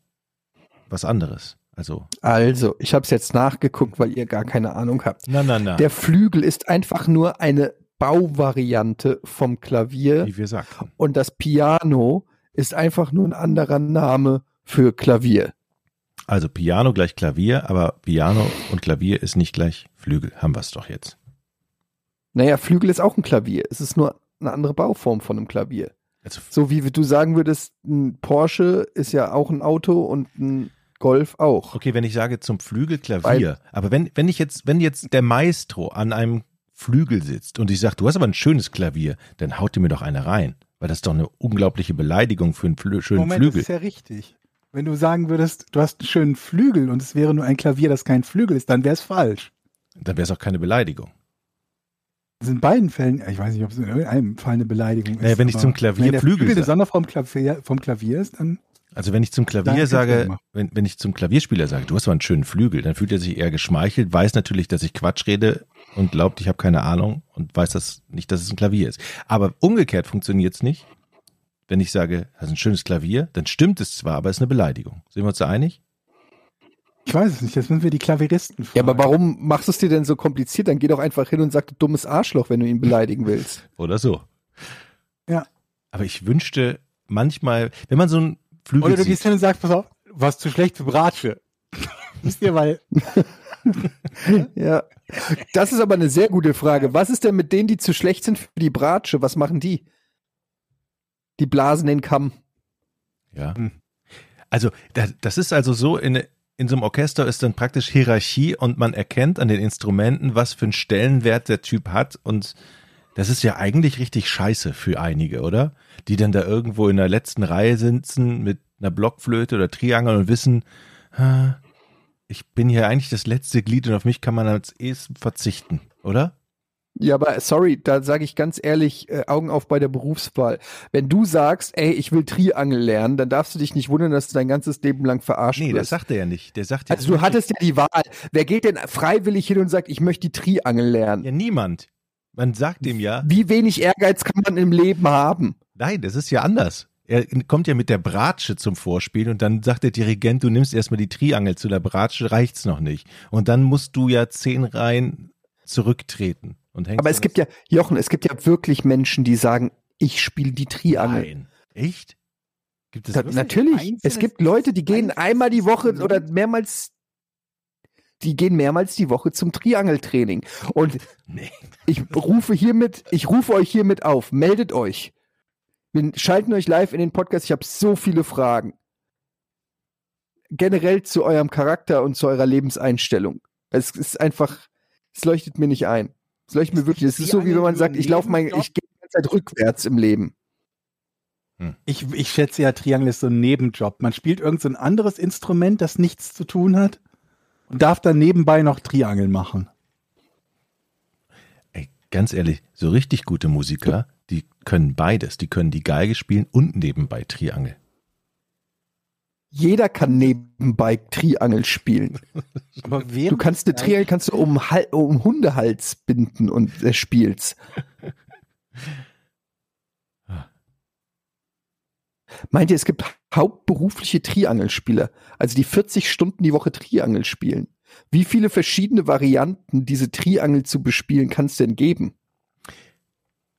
was anderes. Also, Also, ich habe es jetzt nachgeguckt, weil ihr gar keine Ahnung habt. na, na, na, Der Flügel ist einfach nur eine Bauvariante vom Klavier wie wir sagten. und das Piano ist einfach nur ein anderer Name für Klavier. Also Piano gleich Klavier, aber Piano und Klavier ist nicht gleich Flügel. Haben wir es doch jetzt. Naja, Flügel ist auch ein Klavier. Es ist nur eine andere Bauform von einem Klavier. Also, So wie du sagen würdest, ein Porsche ist ja auch ein Auto und ein Golf auch. okay, wenn ich sage zum Flügel Klavier, aber wenn, wenn ich jetzt, wenn jetzt der Maestro an einem Flügel sitzt und ich sage, du hast aber ein schönes Klavier, dann haut dir mir doch eine rein. Weil das ist doch eine unglaubliche Beleidigung für einen Flü schönen Moment, Flügel. das ist ja richtig. Wenn du sagen würdest, du hast einen schönen Flügel und es wäre nur ein Klavier, das kein Flügel ist, dann wäre es falsch. Dann wäre es auch keine Beleidigung. Das in beiden Fällen, ich weiß nicht, ob es in irgendeinem Fall eine Beleidigung ist. Naja, wenn ich zum Klavier wenn der Flügel Flügel eine Sonderform Klavier, vom Klavier ist, dann Also wenn ich zum Danke, Klavier sage, Firma. wenn, wenn ich zum Klavierspieler sage, du hast aber einen schönen Flügel, dann fühlt er sich eher geschmeichelt, weiß natürlich, dass ich Quatsch rede und glaubt, ich habe keine Ahnung und weiß das nicht, dass es ein Klavier ist. Aber umgekehrt funktioniert es nicht. Wenn ich sage, das ist ein schönes Klavier, dann stimmt es zwar, aber es ist eine Beleidigung. Sind wir uns da einig? ich weiß es nicht, jetzt müssen wir die Klaveristen fragen. Ja, aber warum machst du es dir denn so kompliziert? Dann geh doch einfach hin und sag, du dummes Arschloch, wenn du ihn beleidigen willst. Oder so. Ja. Aber ich wünschte manchmal, wenn man so einen Flügel Oder du sieht, gehst hin und sagst, pass auf, was zu schlecht für Bratsche. [LAUGHS] Wisst ihr, weil [LAUGHS] Ja. Das ist aber eine sehr gute Frage. Was ist denn mit denen, die zu schlecht sind für die Bratsche? Was machen die? Die blasen den Kamm. Ja. Hm. Also da- das ist also so, in, in so einem Orchester ist dann praktisch Hierarchie und man erkennt an den Instrumenten, was für einen Stellenwert der Typ hat und das ist ja eigentlich richtig scheiße für einige, oder? Die dann da irgendwo in der letzten Reihe sitzen mit einer Blockflöte oder Triangel und wissen, ich bin hier eigentlich das letzte Glied und auf mich kann man als ehesten verzichten, oder? Ja, aber sorry, da sage ich ganz ehrlich, äh, Augen auf bei der Berufswahl. Wenn du sagst, ey, ich will Triangel lernen, dann darfst du dich nicht wundern, dass du dein ganzes Leben lang verarscht Nee, das wirst. sagt er ja nicht. Der sagt jetzt Also du hattest ja die Wahl. Wer geht denn freiwillig hin und sagt, ich möchte die Triangel lernen? ja niemand. Man sagt ihm ja, Wie wenig Ehrgeiz kann man im Leben haben? Nein, das ist ja anders. Er kommt ja mit der Bratsche zum Vorspiel und dann sagt der Dirigent, du nimmst erstmal die Triangel zu der Bratsche, reicht's noch nicht. Und dann musst du ja zehn Reihen zurücktreten. Und hängst Aber es gibt ja, Jochen, es gibt ja wirklich Menschen, die sagen, ich spiele die das- Triangel. Nein. Echt? Gibt es Da, wirklich? natürlich. Es gibt Leute, die gehen einmal die Woche oder mehrmals, die gehen mehrmals die Woche zum Triangeltraining. Und Nee. ich rufe hiermit, ich rufe euch hiermit auf, meldet euch. Wir schalten euch live in den Podcast. Ich habe so viele Fragen. Generell zu eurem Charakter und zu eurer Lebenseinstellung. Es ist einfach, es leuchtet mir nicht ein. Es leuchtet mir wirklich. Es ist so, wie wenn man sagt, ich laufe mein, ich gehe die ganze Zeit rückwärts im Leben. Ich, ich schätze ja, Triangel ist so ein Nebenjob. Man spielt irgend so ein anderes Instrument, das nichts zu tun hat und darf dann nebenbei noch Triangel machen. Ey, ganz ehrlich, so richtig gute Musiker, die können beides. Die können die Geige spielen und nebenbei Triangel. Jeder kann nebenbei Triangel spielen. [LAUGHS] Aber Du kannst eine Triangel kannst du um, um Hundehals binden und äh, spielst. [LAUGHS] Meint ihr, es gibt hauptberufliche Triangelspieler, also die 40 Stunden die Woche Triangel spielen? Wie viele verschiedene Varianten, diese Triangel zu bespielen, kann es denn geben?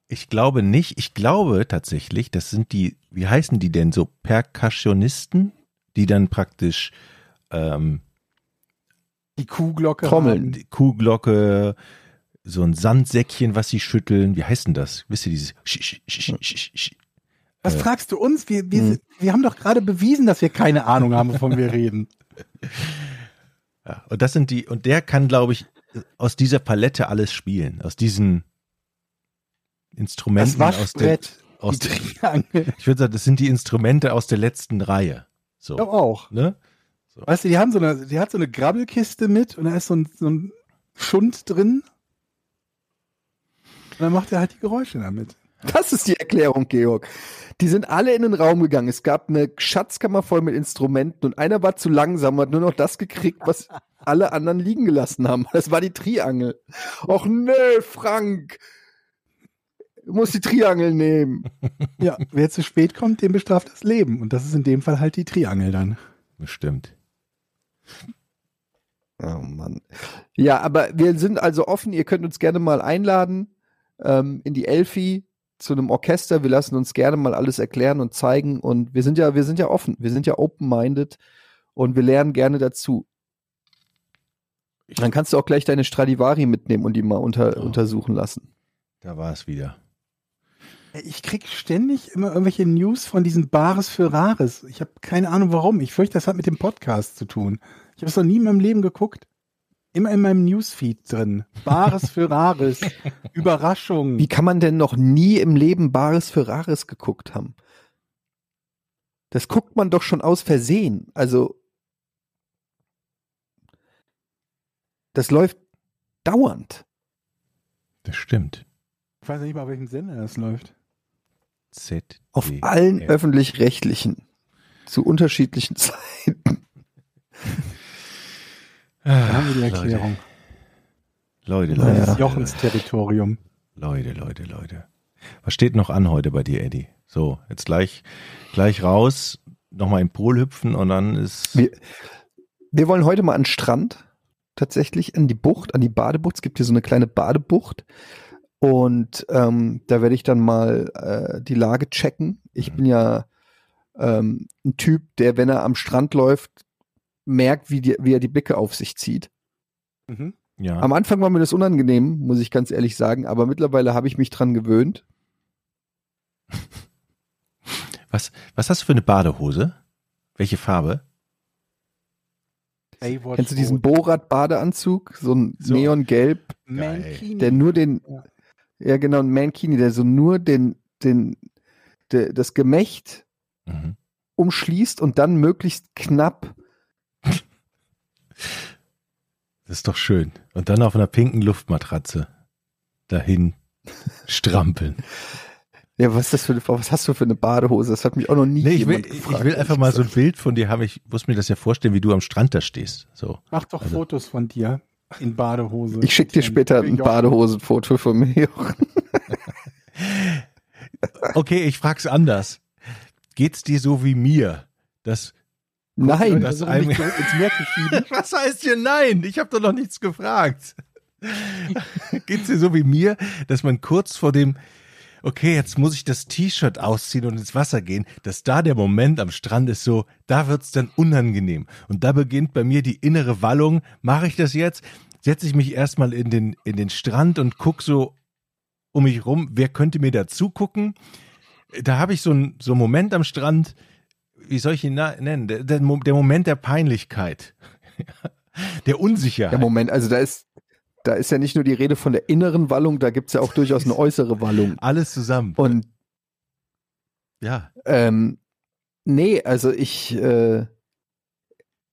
Ich glaube nicht. Ich glaube tatsächlich, das sind die, wie heißen die denn so? Percussionisten, die dann praktisch ähm, die Kuhglocke Trommeln. haben. die Kuhglocke, so ein Sandsäckchen, was sie schütteln. Wie heißt denn das? Wisst ihr dieses? Sch, sch, sch, sch, sch. Was fragst du uns? Wir, wir, Hm. wir haben doch gerade bewiesen, dass wir keine Ahnung haben, wovon wir reden. [LAUGHS] Ja, und das sind die, und der kann, glaube ich, aus dieser Palette alles spielen. Aus diesen Das Instrumenten aus der, aus der, ich würde sagen, das sind die Instrumente aus der letzten Reihe. So, Doch auch. ne? Weißt du, die haben so eine, die hat so eine Grabbelkiste mit und da ist so ein, so ein Schund drin. Und dann macht er halt die Geräusche damit. Das ist die Erklärung, Georg. Die sind alle in den Raum gegangen. Es gab eine Schatzkammer voll mit Instrumenten und einer war zu langsam und hat nur noch das gekriegt, was alle anderen liegen gelassen haben. Das war die Triangel. Och nee, Frank. Du musst die Triangel nehmen. Ja, wer zu spät kommt, dem bestraft das Leben. Und das ist in dem Fall halt die Triangel dann. Bestimmt. Oh Mann. Ja, aber wir sind also offen. Ihr könnt uns gerne mal einladen ähm, in die Elfi zu einem Orchester. Wir lassen uns gerne mal alles erklären und zeigen. Und wir sind ja, wir sind ja offen. Wir sind ja open-minded und wir lernen gerne dazu. Dann kannst du auch gleich deine Stradivari mitnehmen und die mal unter, Oh. untersuchen lassen. Da war es wieder. Ich krieg ständig immer irgendwelche News von diesen Bares für Rares. Ich habe keine Ahnung warum. Ich fürchte, das hat mit dem Podcast zu tun. Ich habe es noch nie in meinem Leben geguckt. Immer in meinem Newsfeed drin. Bares für Rares. [LAUGHS] Überraschung. Wie kann man denn noch nie im Leben Bares für Rares geguckt haben? Das guckt man doch schon aus Versehen. Also, das läuft dauernd. Das stimmt. Ich weiß nicht mal, auf welchem Sender das läuft. Z. Auf allen öffentlich-rechtlichen. Zu unterschiedlichen [LAUGHS] Zeiten. Da haben wir die Erklärung. Leute, Leute, ist Jochens Territorium. Leute, Leute, Leute. Was steht noch an heute bei dir, Eddie? So, jetzt gleich, gleich raus, nochmal im Pool hüpfen und dann ist. Wir, wir wollen heute mal an den Strand, tatsächlich, an die Bucht, an die Badebucht. Es gibt hier so eine kleine Badebucht. Und ähm, da werde ich dann mal äh, die Lage checken. Ich Mhm. bin ja ähm, ein Typ, der, wenn er am Strand läuft, merkt, wie, die, wie er die Blicke auf sich zieht. Mhm. ja. Am Anfang war mir das unangenehm, muss ich ganz ehrlich sagen, aber mittlerweile habe ich mich dran gewöhnt. Was, was hast du für eine Badehose? Welche Farbe? Baywatch Kennst du diesen. Borat-Badeanzug? So ein So. Neongelb, Mankini. der nur den, Ja. genau, ein Mankini, der so nur den, den, der, das Gemächt Mhm. umschließt und dann möglichst knapp. Das ist doch schön. Und dann auf einer pinken Luftmatratze dahin strampeln. Ja, was ist das für eine, was hast du für eine Badehose? Das hat mich auch noch nie Nee, ich will, jemand gefragt. ich will einfach mal so ein Bild von dir haben. Ich muss mir das ja vorstellen, wie du am Strand da stehst. So. Mach doch Also- Fotos von dir in Badehose. Ich schicke dir später ein. Badehosenfoto von mir. [LAUGHS] Okay, ich frag's anders. Geht's dir so wie mir? Das, Nein, das dich [LAUGHS] zurück ins Meer zu schieben. [LAUGHS] was heißt hier nein? Ich habe doch noch nichts gefragt. [LAUGHS] Geht's dir so wie mir, dass man kurz vor dem, okay, jetzt muss ich das T-Shirt ausziehen und ins Wasser gehen, dass da der Moment am Strand ist so, da wird's dann unangenehm. Und da beginnt bei mir die innere Wallung, mache ich das jetzt? Setze ich mich erstmal in den, in den Strand und guck so um mich rum, wer könnte mir da zugucken? Da habe ich so einen so einen Moment am Strand, wie soll ich ihn nennen? Der, der, der Moment der Peinlichkeit. [LAUGHS] Der Unsicherheit. Ja, Moment, also da ist, da ist ja nicht nur die Rede von der inneren Wallung, da gibt's ja auch durchaus eine äußere Wallung. [LAUGHS] Alles zusammen. Und Ja. ähm, nee, also ich, äh,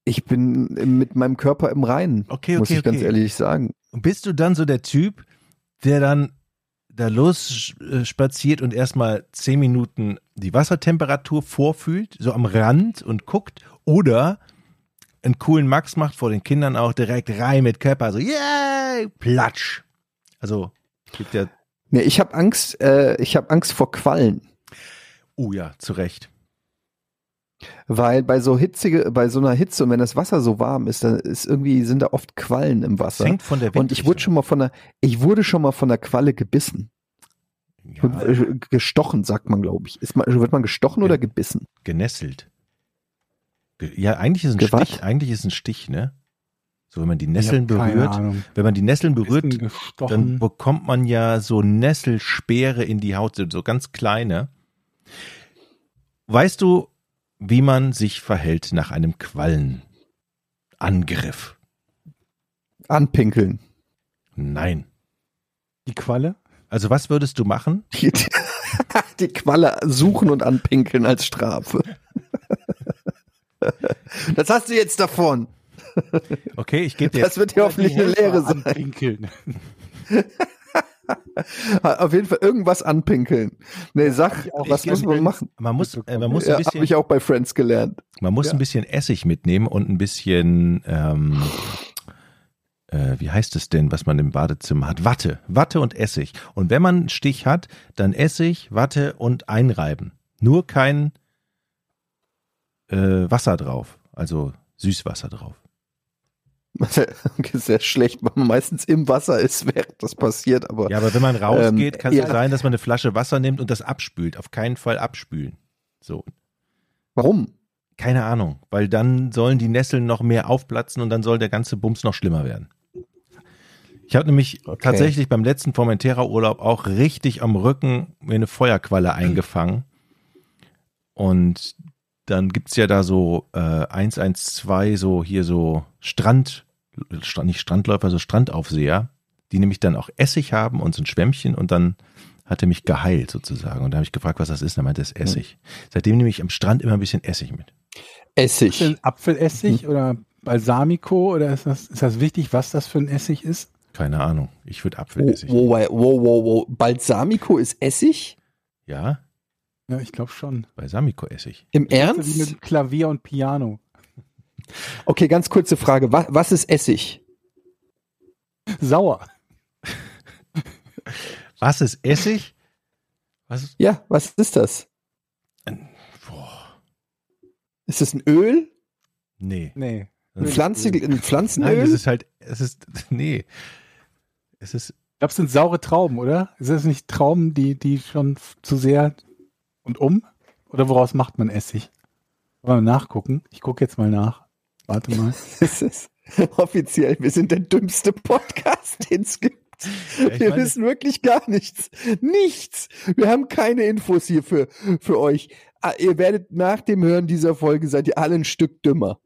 ich bin mit meinem Körper im Reinen, Okay, muss okay, ich ganz okay. ehrlich sagen. Und bist du dann so der Typ, der dann da los äh, spaziert und erstmal zehn Minuten die Wassertemperatur vorfühlt, so am Rand und guckt, oder einen coolen Max macht vor den Kindern auch direkt rein mit Körper, so yay, platsch. Also gibt ja, Nee, ich habe Angst, äh, ich habe Angst vor Quallen. oh ja, zu Recht. Weil bei so hitzige, bei so einer Hitze und wenn das Wasser so warm ist, dann ist irgendwie, sind da oft Quallen im Das Wasser. hängt von der Und ich wurde schon mal von einer, ich wurde schon mal von einer Qualle gebissen. Ja, Äh, Gestochen, sagt man, glaube ich. Ist man, wird man gestochen Ja. oder gebissen? genesselt. Ge- Ja, eigentlich ist ein Gewat? Stich, eigentlich ist ein Stich, ne? So, wenn man die Nesseln berührt, Ahnung. wenn man die Nesseln berührt, dann bekommt man ja so Nesselspeere in die Haut, so ganz kleine. Weißt du, wie man sich verhält nach einem Quallenangriff? Anpinkeln. Nein. Die Qualle? Also was würdest du machen? [LAUGHS] Die, die Qualle suchen und anpinkeln als Strafe. Das hast du jetzt davon. Okay, ich gebe dir Das wird ja hoffentlich eine Lehre sein. Anpinkeln. [LAUGHS] Auf jeden Fall irgendwas anpinkeln. Nee, sag, auch was muss man machen? man muss, äh, man muss ein Ja, habe bisschen, ich auch bei Friends gelernt. man muss ja. ein bisschen Essig mitnehmen und ein bisschen, ähm, äh, wie heißt es denn, was man im Badezimmer hat? Watte, Watte und Essig. Und wenn man einen Stich hat, dann Essig, Watte und einreiben. Nur kein äh, Wasser drauf, also Süßwasser drauf. [LAUGHS] Sehr schlecht, weil man meistens im Wasser ist, während das passiert, aber Ja, aber wenn man rausgeht, Ähm, kann es ja. sein, dass man eine Flasche Wasser nimmt und das abspült. Auf keinen Fall abspülen. So, warum? keine Ahnung, weil dann sollen die Nesseln noch mehr aufplatzen und dann soll der ganze Bums noch schlimmer werden. Ich habe nämlich Okay. tatsächlich beim letzten Formentera-Urlaub auch richtig am Rücken mir eine Feuerqualle eingefangen. Und dann gibt's ja da so äh, 112, so hier so Strand, Strand, nicht Strandläufer, so Strandaufseher, die nämlich dann auch Essig haben und so ein Schwämmchen und dann hat er mich geheilt sozusagen. Und da habe ich gefragt, was das ist. Dann meinte er, es ist Essig. Seitdem nehme ich am Strand immer ein bisschen Essig mit. Ist Essig. das Apfelessig oder Balsamico oder ist das, ist das wichtig, was das für ein Essig ist? Keine Ahnung. Ich würde Apfelessig. wow, wow, wow, wow, wow. Balsamico ist Essig? Ja, Ja, ich glaube schon. Balsamico-Essig. Im wie Ernst? mit Klavier und Piano. Okay, ganz kurze Frage. Was, was ist Essig? Sauer. Was ist Essig? Was ist, Ja, was ist das? boah, Ist das ein Öl? nee. Nee. Ein, Pflanze, ein Nein, Pflanzenöl? das ist halt, es ist, nee. Es ist, Ich glaube, es sind saure Trauben, oder? Ist das nicht Trauben, die, die schon zu sehr und um? Oder woraus macht man Essig? Wollen wir nachgucken? Ich gucke jetzt mal nach. Warte mal. [LAUGHS] Das ist offiziell, wir sind der dümmste Podcast, [LAUGHS] den es gibt. ich wir meine- wissen wirklich gar nichts. Nichts. Wir haben keine Infos hier für, für euch. Ah, Ihr werdet nach dem Hören dieser Folge seid ihr alle ein Stück dümmer.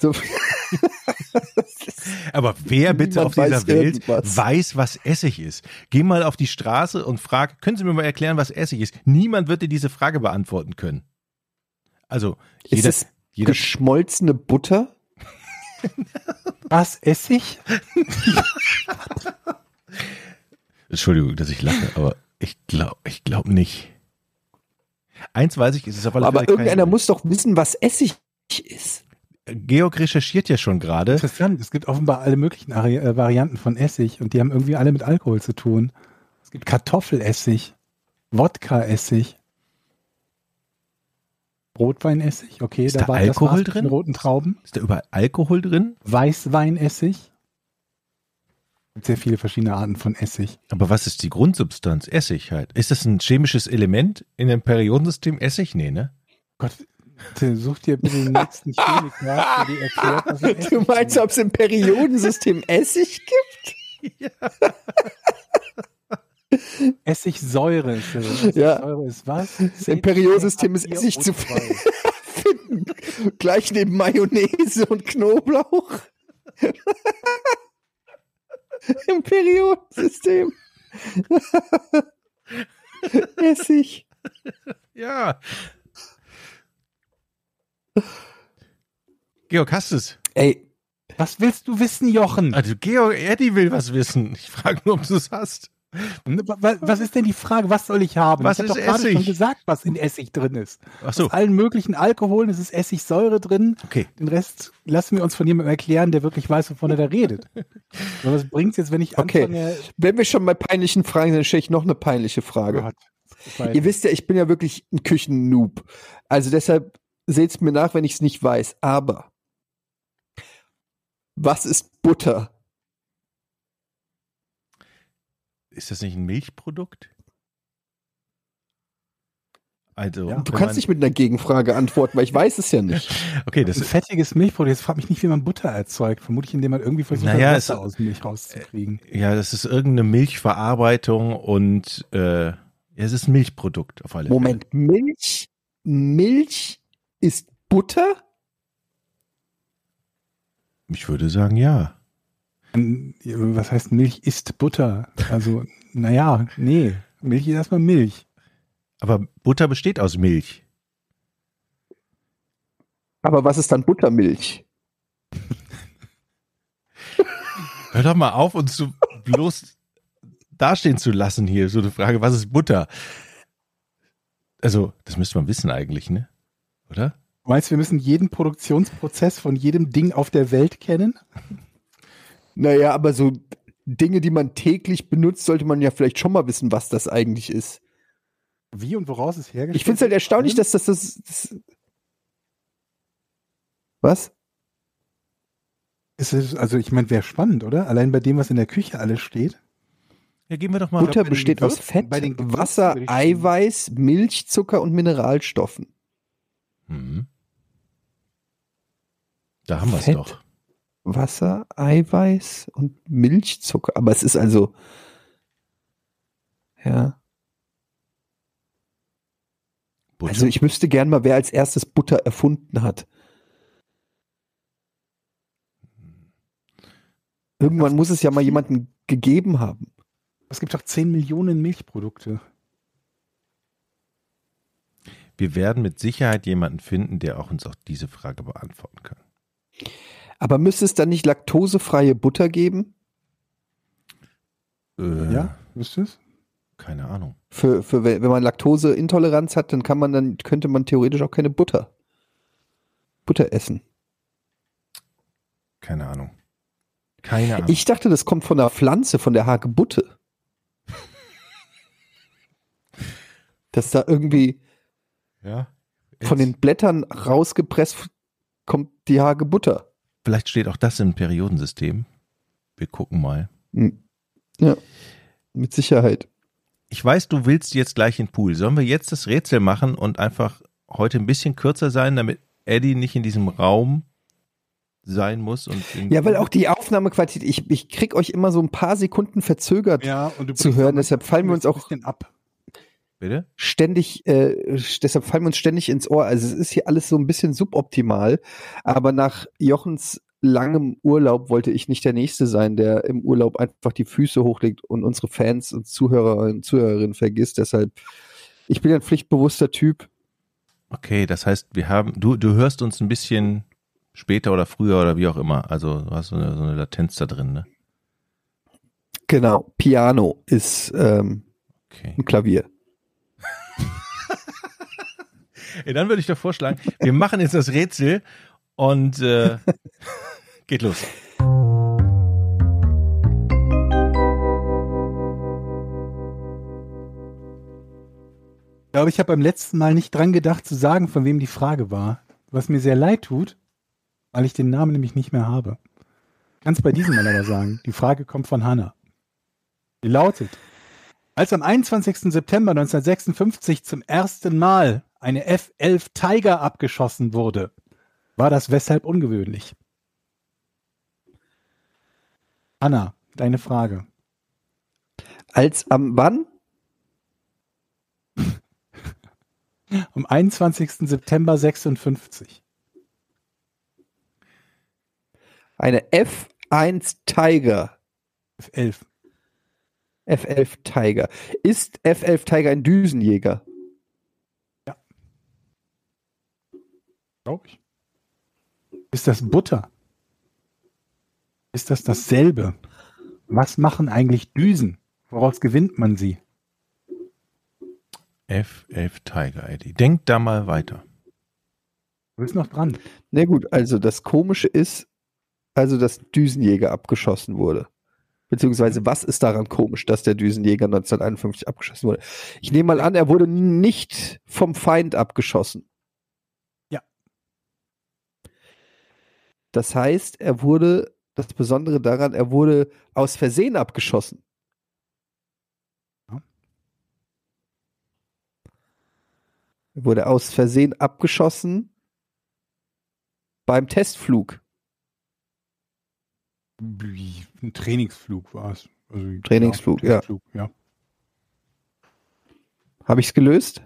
So, [LAUGHS] [LAUGHS] aber wer bitte Niemand auf dieser Welt irgendwas. weiß, was Essig ist? Geh mal auf die Straße und frag, können Sie mir mal erklären, was Essig ist? Niemand wird dir diese Frage beantworten können. Also, ist jeder, es jeder, geschmolzene Butter? [LAUGHS] Was? Essig? Entschuldigung, dass ich lache, aber ich glaube, ich glaube nicht. Eins weiß ich, es ist auf alle Aber kein- irgendeiner muss doch wissen, was Essig ist. Georg recherchiert ja schon gerade. Interessant. Es gibt offenbar alle möglichen Ari äh, Varianten von Essig und die haben irgendwie alle mit Alkohol zu tun. Es gibt Kartoffelessig, Wodka-Essig, Rotweinessig, okay, Ist da war Alkohol drin? roten Trauben. Ist da überall Alkohol drin? Weißweinessig. gibt sehr viele verschiedene Arten von Essig. Aber was ist die Grundsubstanz? Essig halt. Ist das ein chemisches Element in dem Periodensystem? Essig? Nee, ne? Gott, Tim, such dir bitte den nächsten [LAUGHS] Chemiker, der dir erklärt, was ein [LAUGHS] Du meinst, ob es im Periodensystem [LAUGHS] Essig gibt? ist. Essigsäure ist das. Ja. Essigsäure ist was? Im Periodensystem ist Essig zu finden. Gleich neben Mayonnaise und Knoblauch. Im Periodensystem. Essig. Ja. Georg, hast du es? Ey, Was willst du wissen, Jochen? Also Georg, Eddie will was wissen. Ich frage nur, ob du es hast. Was, was ist denn die Frage? Was soll ich haben? Was ich habe doch gerade Essig? schon gesagt, was in Essig drin ist. Ach so, Aus allen möglichen Alkoholen es ist Essigsäure drin. okay. Den Rest lassen wir uns von jemandem erklären, der wirklich weiß, wovon er da redet. [LAUGHS] Aber was bringt's jetzt, wenn ich Okay. anfange? wenn wir schon bei peinlichen Fragen sind, dann stelle ich noch eine peinliche Frage. Gott, Ihr wisst ja, ich bin ja wirklich ein Küchennoob. Also deshalb seht's mir nach, wenn ich es nicht weiß. Aber was ist Butter? Ist das nicht ein Milchprodukt? Also, Ja. Du kannst man- nicht mit einer Gegenfrage antworten, weil ich weiß es ja nicht. [LAUGHS] Okay, das ein fettiges Milchprodukt. Jetzt frag mich nicht, wie man Butter erzeugt. Vermutlich, indem man irgendwie versucht, Naja, Wasser es- aus Milch rauszukriegen. ja, das ist irgendeine Milchverarbeitung und äh, ja, es ist ein Milchprodukt auf alle Moment, Milch, Milch ist Butter? Ich würde sagen, ja. Ähm, Was heißt Milch ist Butter? Also, [LAUGHS] naja, nee. Milch ist erstmal Milch. Aber Butter besteht aus Milch. Aber was ist dann Buttermilch? [LAUGHS] Hör doch mal auf, uns so bloß dastehen zu lassen hier. So eine Frage, was ist Butter? Also, das müsste man wissen eigentlich, ne? Oder? Du meinst, wir müssen jeden Produktionsprozess von jedem Ding auf der Welt kennen? Naja, aber so Dinge, die man täglich benutzt, sollte man ja vielleicht schon mal wissen, was das eigentlich ist. Wie und woraus es hergestellt Ich finde es halt erstaunlich, dass das, das, das Was? Es ist, also ich meine, wäre spannend, oder? Allein bei dem, was in der Küche alles steht. Ja, gehen wir doch mal. Butter besteht aus Fett, bei den Gewürzen Wasser, Eiweiß, Milch, Zucker und Mineralstoffen. Mhm. Da haben wir es doch. Wasser, Eiweiß und Milchzucker. Aber es ist also. Ja. Butter. Also ich wüsste gern mal, wer als erstes Butter erfunden hat. Irgendwann muss es ja mal jemanden gegeben haben. Es gibt doch 10 Millionen Milchprodukte. Wir werden mit Sicherheit jemanden finden, der auch uns auch diese Frage beantworten kann. Aber müsste es dann nicht laktosefreie Butter geben? Äh, Ja, ihr es? Keine Ahnung. Für, für wenn wenn man Laktoseintoleranz hat, dann kann man dann könnte man theoretisch auch keine Butter Butter essen. Keine Ahnung. Keine Ahnung. Ich dachte, das kommt von der Pflanze, von der Hagebutte. [LAUGHS] Dass da irgendwie ja. von den Blättern rausgepresst kommt die Hagebutter. Vielleicht steht auch das im Periodensystem. Wir gucken mal. Hm. Ja, mit Sicherheit. Ich weiß, du willst jetzt gleich in den Pool. Sollen wir jetzt das Rätsel machen und einfach heute ein bisschen kürzer sein, damit Eddie nicht in diesem Raum sein muss? Und Ja, weil auch die Aufnahmequalität, ich, ich krieg euch immer so ein paar Sekunden verzögert Ja, zu hören, deshalb fallen wir uns ein auch bisschen ab. Bitte? ständig, äh, deshalb fallen wir uns ständig ins Ohr. Also es ist hier alles so ein bisschen suboptimal, aber nach Jochens langem Urlaub wollte ich nicht der Nächste sein, der im Urlaub einfach die Füße hochlegt und unsere Fans und Zuhörer und Zuhörerinnen vergisst. Deshalb, ich bin ein pflichtbewusster Typ. Okay, das heißt, wir haben, du, du hörst uns ein bisschen später oder früher oder wie auch immer. Also du hast so eine, so eine Latenz da drin, ne? Genau, Piano ist ähm, Okay. ein Klavier. [LAUGHS] Ey, dann würde ich doch vorschlagen, wir machen jetzt das Rätsel und äh, [LAUGHS] geht los. Ich glaube, ich habe beim letzten Mal nicht dran gedacht zu sagen, von wem die Frage war. Was mir sehr leid tut, weil ich den Namen nämlich nicht mehr habe. Kannst bei diesem mal aber sagen. Die Frage kommt von Hanna. Die lautet, als am 21. September 1956 zum ersten Mal eine F-11 Tiger abgeschossen wurde, war das weshalb ungewöhnlich? Hanna, deine Frage. Als am wann? [LAUGHS] Am 21. September 56. Eine F1 Tiger. F11. F11 Tiger. Ist F11 Tiger ein Düsenjäger? Glaube ich. Ist das Butter? Ist das dasselbe? Was machen eigentlich Düsen? Woraus gewinnt man sie? F11 Tiger, Eddie. Denk da mal weiter. Du bist noch dran. Na gut, also das Komische ist, also dass Düsenjäger abgeschossen wurde. Beziehungsweise, was ist daran komisch, dass der Düsenjäger 1951 abgeschossen wurde? Ich nehme mal an, er wurde nicht vom Feind abgeschossen. Ja. Das heißt, er wurde, das Besondere daran, er wurde aus Versehen abgeschossen. Er wurde aus Versehen abgeschossen beim Testflug. Ein Trainingsflug war es. Also, Trainingsflug, ja. Trainingsflug, ja. Habe ich es gelöst?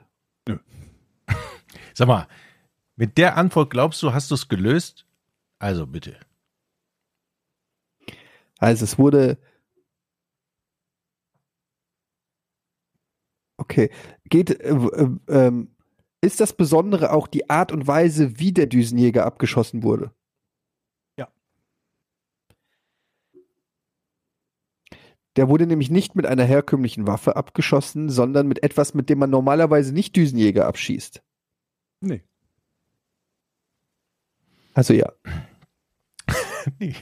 [LAUGHS] Sag mal, mit der Antwort glaubst du, hast du es gelöst? Also bitte. Also es wurde. Okay. Geht, äh, äh, ähm, ist das Besondere auch die Art und Weise, wie der Düsenjäger abgeschossen wurde? Der wurde nämlich nicht mit einer herkömmlichen Waffe abgeschossen, sondern mit etwas, mit dem man normalerweise nicht Düsenjäger abschießt. Nee. Also ja. [LAUGHS] Nee.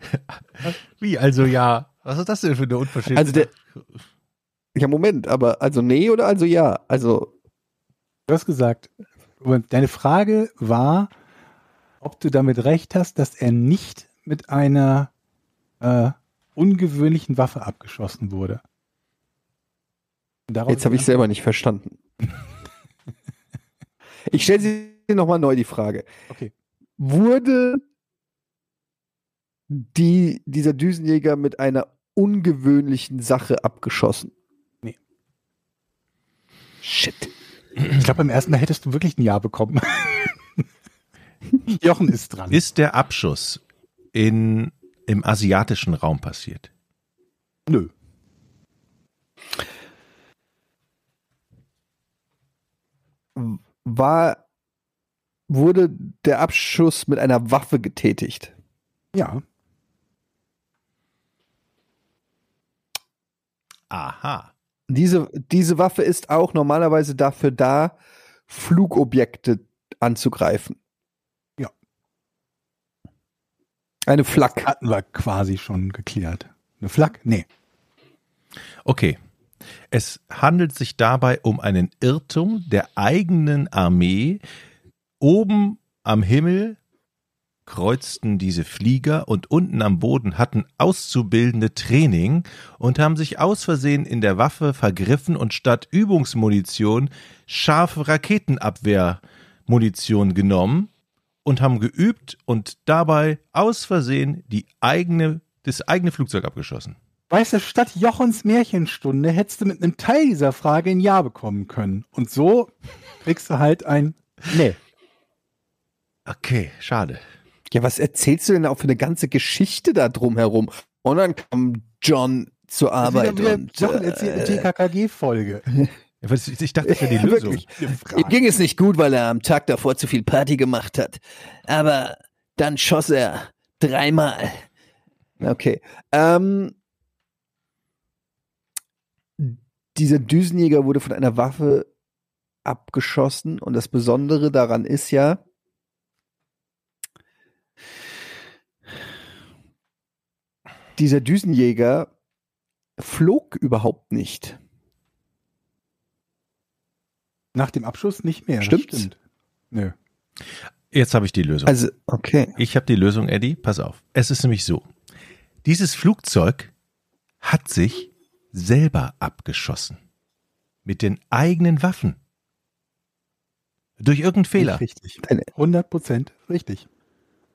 [LAUGHS] Wie, also ja. Was ist das denn für eine Unverschämtheit? Also der- Ja, Moment, aber also nee oder also ja? Also Du hast gesagt, deine Frage war, ob du damit recht hast, dass er nicht mit einer äh, ungewöhnlichen Waffe abgeschossen wurde. Daraus Jetzt habe ich selber nicht verstanden. [LAUGHS] ich stelle sie nochmal neu die Frage. Okay. Wurde die, dieser Düsenjäger mit einer ungewöhnlichen Sache abgeschossen? Nee. Shit. Ich glaube, beim ersten Mal hättest du wirklich ein Ja bekommen. [LAUGHS] Jochen ist dran. ist der Abschuss in, im asiatischen Raum passiert? Nö. War, wurde der Abschuss mit einer Waffe getätigt? Ja. Aha. Diese, diese Waffe ist auch normalerweise dafür da, Flugobjekte anzugreifen. Ja. Eine Flak. Hatten wir quasi schon geklärt. Eine Flak? Nee. Okay. Es handelt sich dabei um einen Irrtum der eigenen Armee. Oben am Himmel kreuzten diese Flieger und unten am Boden hatten Auszubildende Training und haben sich aus Versehen in der Waffe vergriffen und statt Übungsmunition scharfe Raketenabwehrmunition genommen und haben geübt und dabei aus Versehen die eigene, das eigene Flugzeug abgeschossen. Weißt du, statt Jochens Märchenstunde hättest du mit einem Teil dieser Frage ein Ja bekommen können. Und so kriegst du halt ein Nee. Okay, schade. Ja, was erzählst du denn auch für eine ganze Geschichte da drumherum? Und dann kam John zur Arbeit Wieder- wieder und Jochen äh, erzählt eine TKKG-Folge. Ja, Ich dachte, das wäre die [LAUGHS] Lösung. Wirklich. Ihm ging es nicht gut, weil er am Tag davor zu viel Party gemacht hat. Aber dann schoss er dreimal. Okay. Ähm, dieser Düsenjäger wurde von einer Waffe abgeschossen und das Besondere daran ist ja, dieser Düsenjäger flog überhaupt nicht. Nach dem Abschuss nicht mehr. das Stimmt's? Stimmt. Nö. Jetzt habe ich die Lösung. Also, okay. Ich habe die Lösung, Eddie. Pass auf. Es ist nämlich so. Dieses Flugzeug hat sich selber abgeschossen. Mit den eigenen Waffen. Durch irgendeinen Fehler. Richtig. 100 Prozent richtig.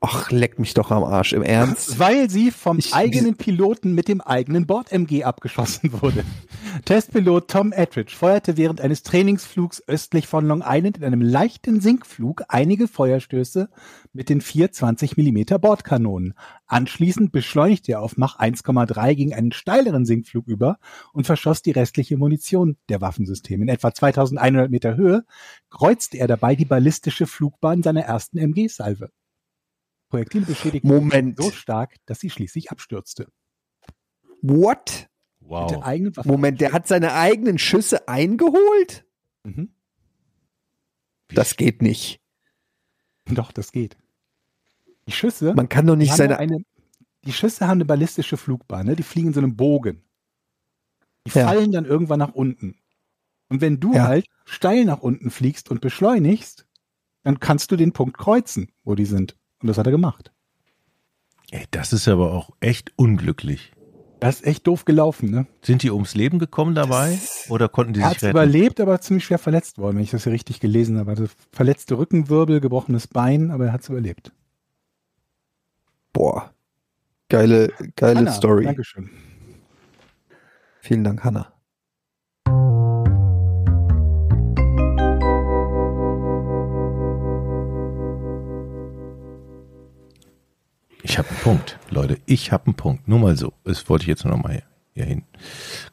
Ach, leck mich doch am Arsch, im Ernst. [LAUGHS] Weil sie vom Ich- eigenen Piloten mit dem eigenen Bord-MG abgeschossen wurde. [LAUGHS] Testpilot Tom Ettridge feuerte während eines Trainingsflugs östlich von Long Island in einem leichten Sinkflug einige Feuerstöße mit den 420 mm Bordkanonen. Anschließend beschleunigte er auf Mach 1,3 gegen einen steileren Sinkflug über und verschoss die restliche Munition der Waffensysteme. In etwa 2100 Meter Höhe kreuzte er dabei die ballistische Flugbahn seiner ersten MG-Salve. Projektile beschädigten Moment. so stark, dass sie schließlich abstürzte. What? Wow. Moment, der hat seine eigenen Schüsse eingeholt? Mhm. Das geht nicht. Doch, das geht. Die Schüsse, Man kann doch die nicht haben seine. eine, die Schüsse haben eine ballistische Flugbahn, ne? die fliegen in so einem Bogen. Die Ja. fallen dann irgendwann nach unten. Und wenn du Ja. halt steil nach unten fliegst und beschleunigst, dann kannst du den Punkt kreuzen, wo die sind. Und das hat er gemacht. Ey, das ist aber auch echt unglücklich. Das ist echt doof gelaufen, ne? Sind die ums Leben gekommen dabei? Das- Oder konnten die Er sich hat retten? überlebt, aber ziemlich schwer verletzt worden, wenn ich das hier richtig gelesen habe. Also verletzte Rückenwirbel, gebrochenes Bein, aber er hat es überlebt. Boah. Geile, geile Anna, Story. Dankeschön. Vielen Dank, Hanna. Ich habe einen Punkt, Leute. Ich habe einen Punkt. Nur mal so. Das wollte ich jetzt nur noch mal hier, hier hin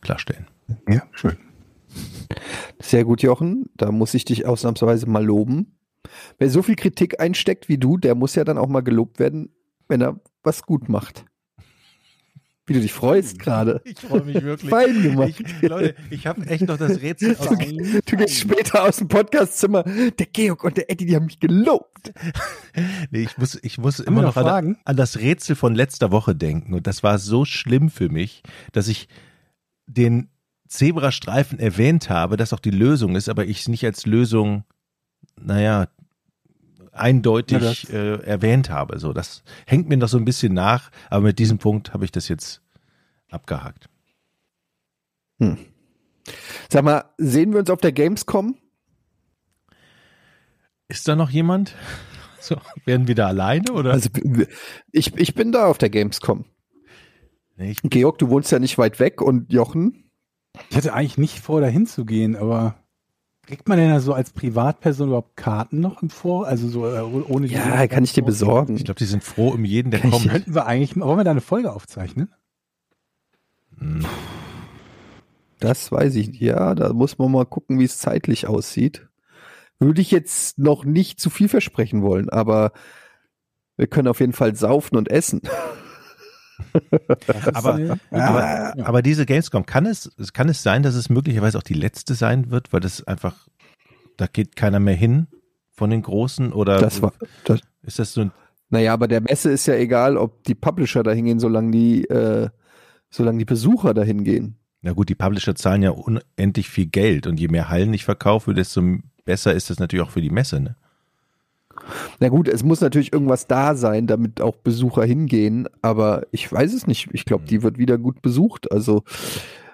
klarstellen. Ja, schön. Sehr gut, Jochen. Da muss ich dich ausnahmsweise mal loben. Wer so viel Kritik einsteckt wie du, der muss ja dann auch mal gelobt werden, wenn er was gut macht. Wie du dich freust gerade. Ich freue mich wirklich. Fein gemacht. Ich, Leute, ich habe echt noch das Rätsel aus. Du gehst später aus dem Podcastzimmer. Der Georg und der Eddie, die haben mich gelobt. [LAUGHS] Nee, ich muss, ich muss immer noch noch an, an das Rätsel von letzter Woche denken. Und das war so schlimm für mich, dass ich den Zebrastreifen erwähnt habe, dass auch die Lösung ist, aber ich es nicht als Lösung, naja, eindeutig Ja, äh, erwähnt habe. So, das hängt mir noch so ein bisschen nach, aber mit diesem Punkt habe ich das jetzt abgehakt. Sag mal, sehen wir uns auf der Gamescom? Ist da noch jemand? [LAUGHS] So, werden wir da alleine oder? Also ich, ich bin da auf der Gamescom. nee, ich, Georg, du wohnst ja nicht weit weg und Jochen, Ich hatte eigentlich nicht vor, da hinzugehen, aber kriegt man denn da so als Privatperson überhaupt Karten noch im Vor? Also so äh, ohne die ja, kann ich dir besorgen. ich glaube, die sind froh um jeden, der Kann ich- kommt. Könnten wir eigentlich, wollen wir da eine Folge aufzeichnen? Hm. Das weiß ich. Ja, da muss man mal gucken, wie es zeitlich aussieht. Würde ich jetzt noch nicht zu viel versprechen wollen, aber wir können auf jeden Fall saufen und essen. [LAUGHS] Aber- Aber, aber diese Gamescom, kann es, es- kann es sein, dass es möglicherweise auch die letzte sein wird, weil das einfach, da geht keiner mehr hin von den Großen oder Das war, das, ist das so ein, naja, aber der Messe ist ja egal, ob die Publisher da hingehen, solange die, äh, solange die Besucher da hingehen. na gut, die Publisher zahlen ja unendlich viel Geld und je mehr Hallen ich verkaufe, desto besser ist das natürlich auch für die Messe, ne? Na gut, es muss natürlich irgendwas da sein, damit auch Besucher hingehen, aber ich weiß es nicht. Ich glaube, die wird wieder gut besucht. Also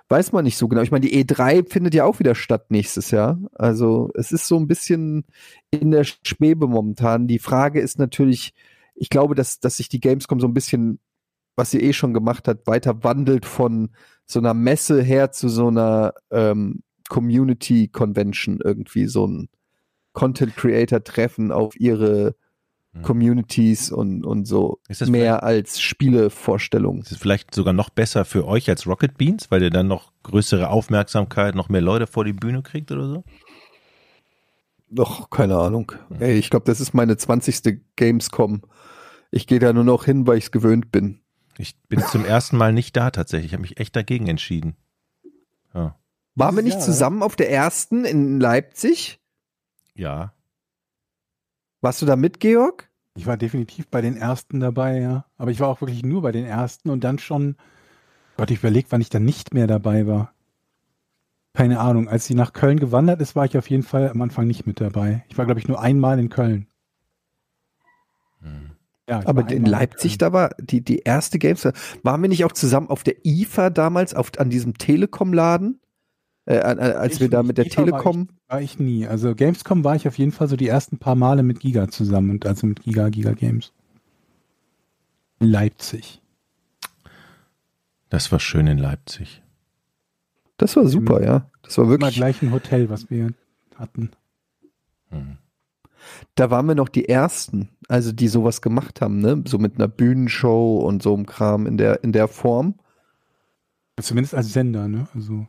weiß man nicht so genau. Ich meine, die E3 findet ja auch wieder statt nächstes Jahr. Also es ist so ein bisschen in der Schwebe momentan. Die Frage ist natürlich, ich glaube, dass, dass sich die Gamescom so ein bisschen, was sie eh schon gemacht hat, weiter wandelt von so einer Messe her zu so einer ähm, Community Convention irgendwie, so ein Content Creator Treffen auf ihre Hm. Communities und, und so mehr als Spielevorstellungen. Ist es vielleicht sogar noch besser für euch als Rocket Beans, weil ihr dann noch größere Aufmerksamkeit, noch mehr Leute vor die Bühne kriegt oder so? Doch, keine Ahnung. Ey, ich glaube, das ist meine 20. Gamescom. Ich gehe da nur noch hin, weil ich es gewöhnt bin. Ich bin zum ersten Mal nicht da tatsächlich. Ich habe mich echt dagegen entschieden. Ja. Waren wir nicht Jahr, zusammen auf der ersten in Leipzig? ja. Warst du da mit, Georg? Ich war definitiv bei den ersten dabei, ja. Aber ich war auch wirklich nur bei den ersten und dann schon, Gott, ich überlege, wann ich dann nicht mehr dabei war. Keine Ahnung. Als sie nach Köln gewandert ist, war ich auf jeden Fall am Anfang nicht mit dabei. Ich war, glaube ich, nur einmal in Köln. Ja, Aber war in Leipzig, mit, da war die, die erste Games, waren wir nicht auch zusammen auf der IFA damals, auf, an diesem Telekom-Laden? Äh, als Ich wir da mit der IFA war Telekom, Ich, war ich nie. Also Gamescom war ich auf jeden Fall so die ersten paar Male mit Giga zusammen und also mit Giga, Giga Games. In Leipzig. Das war schön in Leipzig. das war super, ja. Das war Immer wirklich, gleich ein Hotel, was wir hatten. Hm. Da waren wir noch die ersten, also die sowas gemacht haben, ne? So mit einer Bühnenshow und so einem Kram in der, in der Form. Zumindest als Sender, ne? Also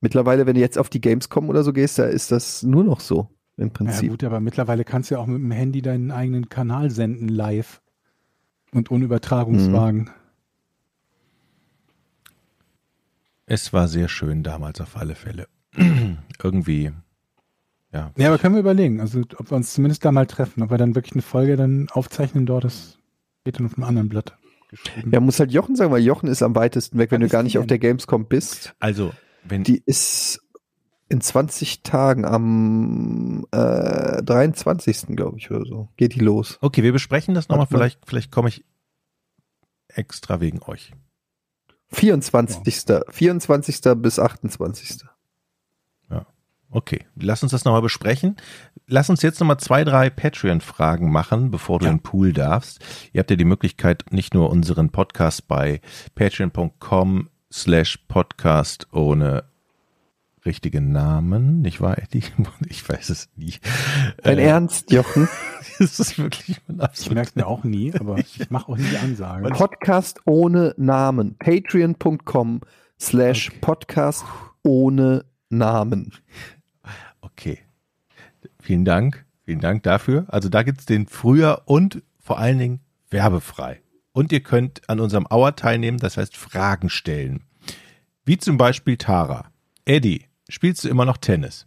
Mittlerweile, wenn du jetzt auf die Gamescom oder so gehst, da ist das nur noch so, im Ja Prinzip. gut, aber mittlerweile kannst du ja auch mit dem Handy deinen eigenen Kanal senden live und ohne Übertragungswagen. Es war sehr schön damals auf alle Fälle. [CLEARS THROAT] Irgendwie, ja. Ja, aber können wir überlegen, also ob wir uns zumindest da mal treffen, ob wir dann wirklich eine Folge dann aufzeichnen dort, das steht dann auf einem anderen Blatt. Ja, muss halt Jochen sagen, weil Jochen ist am weitesten weg, wenn Was du gar nicht auf der Gamescom bist. Also, wenn Die ist in 20 Tagen am äh, 23. glaube ich oder so. Geht die los. Okay, wir besprechen das nochmal. Vielleicht, vielleicht komme ich extra wegen euch. 24. 24. bis 28. Okay, lass uns das nochmal besprechen. Lass uns jetzt nochmal zwei, drei Patreon-Fragen machen, bevor du Ja. in den Pool darfst. Ihr habt ja die Möglichkeit, nicht nur unseren Podcast bei patreon.com slash podcast ohne richtigen Namen, nicht wahr, Eddie? [LAUGHS] Ich weiß es nie. Dein Äh, Ernst, Jochen? [LAUGHS] Das ist wirklich mein Ich absolut. merke es mir auch nie, aber [LAUGHS] ich mache auch nie die Ansage. Podcast ohne Namen. Patreon.com slash Okay. Podcast ohne Namen. Okay. Vielen Dank. Vielen Dank dafür. Also da gibt's den früher und vor allen Dingen werbefrei. Und ihr könnt an unserem Hour teilnehmen, das heißt Fragen stellen. Wie zum Beispiel Tara. Eddie, spielst du immer noch Tennis?